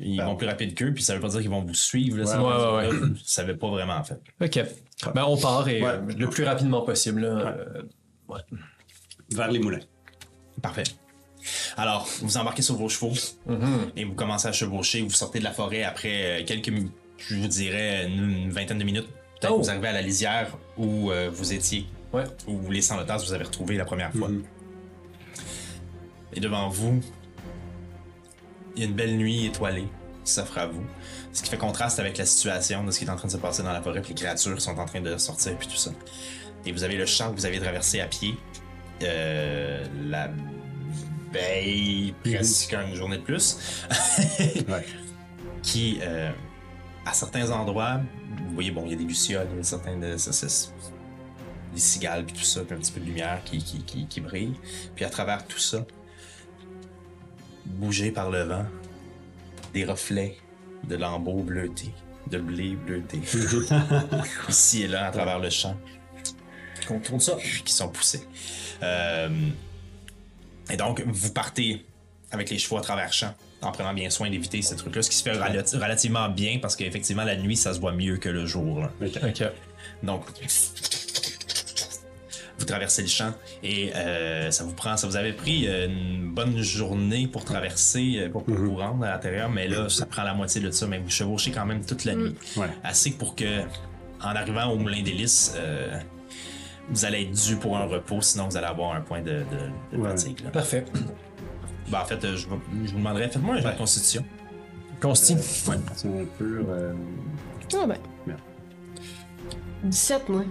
Ils Ben, vont plus rapide qu'eux, puis ça veut pas dire qu'ils vont vous suivre. Là, ça Ouais, veut dire- ouais, ouais. là, Je savais pas vraiment, en fait. OK. Ben, on part et Ouais. euh, le plus rapidement possible. là, euh, ouais. vers les moulins. Parfait. Alors, vous embarquez sur vos chevaux Mhm. et vous commencez à chevaucher. Vous sortez de la forêt après quelques, je vous dirais, une, une vingtaine de minutes. Peut-être Oh. que vous arrivez à la lisière où euh, vous étiez, Ouais. où les sans-notas vous avez retrouvé la première fois. Mhm. Et devant vous, il y a une belle nuit étoilée qui s'offre à vous. Ce qui fait contraste avec la situation de ce qui est en train de se passer dans la forêt, puis les créatures sont en train de sortir, puis tout ça. Et vous avez le champ que vous avez traversé à pied. Euh, la veille, presque une journée de plus. Ouais. qui, euh, à certains endroits, vous voyez, bon, il y a des lucioles, il y a certains de. ça, ça, des cigales, puis tout ça, puis un petit peu de lumière qui, qui, qui, qui brille. Puis à travers tout ça, bougé par le vent, des reflets de lambeaux bleutés, de blé bleuté, ici et là, à travers le champ, On tourne ça. qui sont poussés. Euh, et donc, vous partez avec les chevaux à travers le champ, en prenant bien soin d'éviter ce truc-là, ce qui se fait relati- relativement bien parce qu'effectivement, la nuit, ça se voit mieux que le jour. là. Donc, vous traversez le champ et euh, ça vous prend, ça vous avait pris euh, une bonne journée pour traverser, euh, pour, pour vous rendre à l'intérieur, mais là, ça prend la moitié de ça, mais vous chevauchez quand même toute la nuit. Ouais. Assez pour que, en arrivant au Moulin des Lys, euh, vous allez être dû pour un repos, sinon vous allez avoir un point de, de, de Ouais. fatigue. là. Parfait. Ben, en fait, euh, je, vais- je vous demanderais, faites-moi un jeu de constitution. Consti. Ouais. C'est un peu. euh, Ah ben. Bien. 17, moi.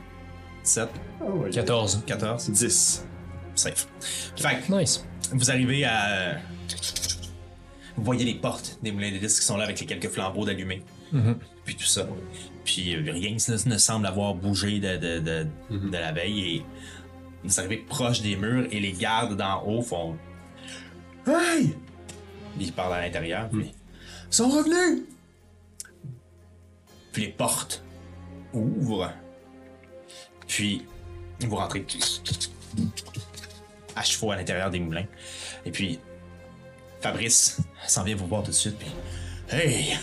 7, ah ouais, 14. 14, 10. safe. Fait que, Nice. Vous arrivez à. Vous voyez les portes des moulins des disques qui sont là avec les quelques flambeaux d'allumés. Puis tout ça. Puis euh, rien ne, ne semble avoir bougé de, de, de, de la veille. Et vous arrivez proche des murs et les gardes d'en haut font. Hey! Ils parlent à l'intérieur. Puis. Ils sont revenus! Puis les portes ouvrent. Puis vous rentrez à chevaux à l'intérieur des moulins. Et puis, Fabrice s'en vient vous voir tout de suite. Puis, hey!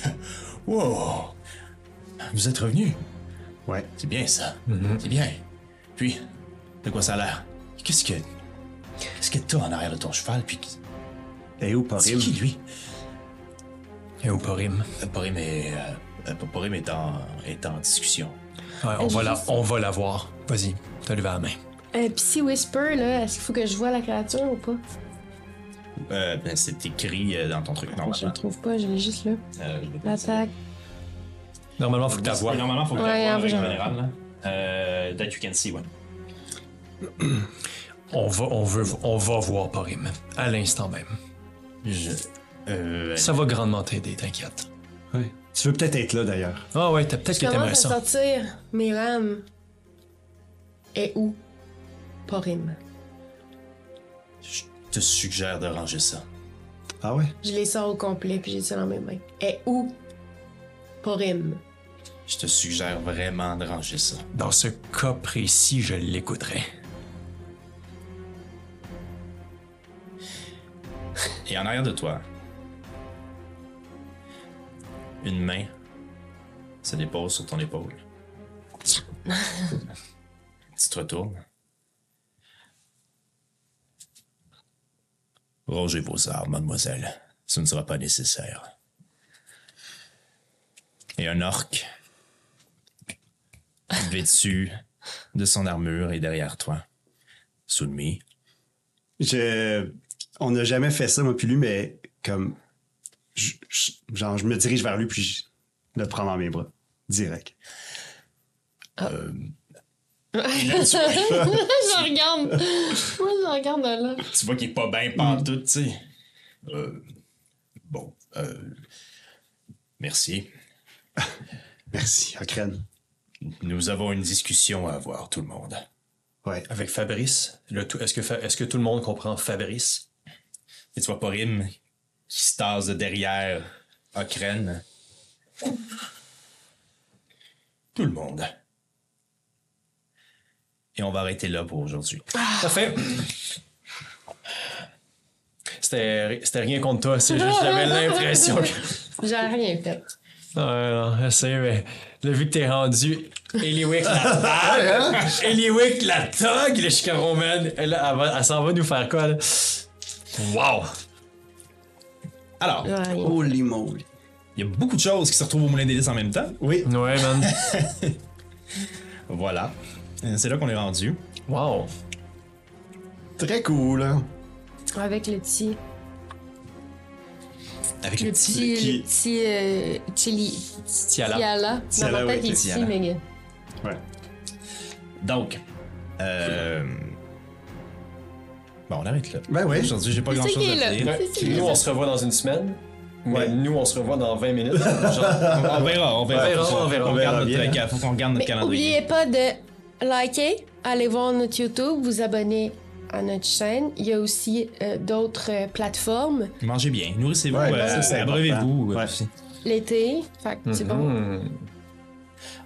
Wow! Vous êtes revenu? Ouais. C'est bien ça. C'est bien. Puis, de quoi ça a l'air? Qu'est-ce que. Qu'est-ce que t'as en arrière de ton cheval? Puis, Et où c'est Parim? qui lui? Et au Porim? Euh, est. euh, Euh, Porim est en, est en discussion. Ouais, on, va la, on va la voir. Vas-y, t'as levé la main. Euh, Pis si Whisper, là, est-ce qu'il faut que je vois la créature ou pas? Euh, ben, c'est écrit euh, dans ton truc, Je normalement. le trouve pas, je l'ai juste là. Euh, je. L'attaque. Normalement, faut que tu la vois. Normalement, faut que Ouais, tu la en général. Là. Euh, that you can see, ouais. On va, on, veut, on va voir Porim. À l'instant même. Je... Euh, Ça va grandement t'aider, t'inquiète. Ouais. Tu veux peut-être être là d'ailleurs. Ah ouais, t'as peut-être que t'aimerais à ça. sortir mes rames. Et où? Porim. je te suggère de ranger ça. Ah ouais? Je les sors au complet, puis j'ai ça dans mes mains. Et où? Porim. Je te suggère vraiment de ranger ça. Dans ce cas précis, je l'écouterai. Et en arrière de toi, une main se dépose sur ton épaule. tu te retournes. Rangez vos armes, mademoiselle. Ce ne sera pas nécessaire. Et un orc, vêtu de son armure, est derrière toi. Sunmi, Je... On n'a jamais fait ça, moi puis lui, mais comme. Je- je- genre, je me dirige vers lui, puis je le prends dans mes bras. Direct. je regarde. Moi, je regarde de là. tu vois qu'il est pas bien pantoute, tu sais. Euh, bon, euh, merci. Merci, Okren. Nous avons une discussion à avoir, tout le monde. Ouais. Avec Fabrice, le tout- est-ce que, est-ce que tout le monde comprend Fabrice? Et tu vois Porim qui se tasse de derrière Okren. Tout le monde. Et on va arrêter là pour aujourd'hui. Parfait. C'était, c'était rien contre toi, c'est juste j'avais l'impression que. J'ai rien fait. Ouais, non, je sais, mais là, vu que t'es rendu Eliwick la tag, Eliwick la tag, le Chicago Man, elle, elle, elle s'en va nous faire quoi, là? Wow! Alors, rien. Holy moly. il y a beaucoup de choses qui se retrouvent au Moulin des Lys en même temps. Oui. Ouais, man. Voilà. Euh, C'est là qu'on est rendu. Wow. Très cool. hein. Avec le petit. Avec Le le petit. qui- Le petit. Euh, chili. Tiala. Tiala. Dans Tiala, ma ouais, tête, il est Tiala. mais. Ouais. Donc, euh... bon, on arrête là. Ben ouais. Aujourd'hui, j'ai pas C'est grand chose à dire. Nous, on se revoit dans une semaine. Mais Ouais. nous, on se revoit dans 20 minutes. Genre, On verra, on verra. On verra, Faut- on verra. faut On verra notre-. Faut qu'on regarde notre Mais calendrier. oubliez pas de liker, aller voir notre YouTube, vous abonner à notre chaîne. Il y a aussi euh, d'autres euh, plateformes Mangez bien, nourrissez-vous, Ouais, euh, abreuvez-vous. euh, Ouais. l'été. Fait que c'est bon.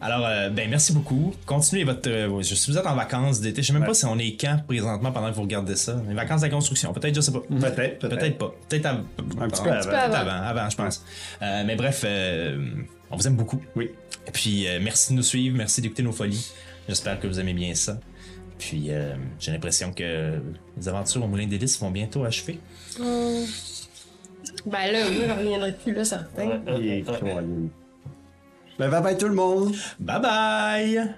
Alors, euh, ben merci beaucoup. Continuez votre. euh, si vous êtes en vacances d'été, je sais même Ouais. pas si on est quand présentement pendant que vous regardez ça. Les vacances de la construction, peut-être, je sais pas. Peut-être, peut-être. Peut-être pas. Peut-être av- Un petit peu avant. peu avant. avant, je pense. Euh, mais bref, euh, on vous aime beaucoup. Oui. Et puis, euh, merci de nous suivre, merci d'écouter nos folies. J'espère que vous aimez bien ça. Puis, euh, j'ai l'impression que les aventures au Moulin des Lys vont bientôt achever. Hum. Ben là, oui, je reviendrai plus là, certain. Ben, bye bye tout le monde. Bye bye.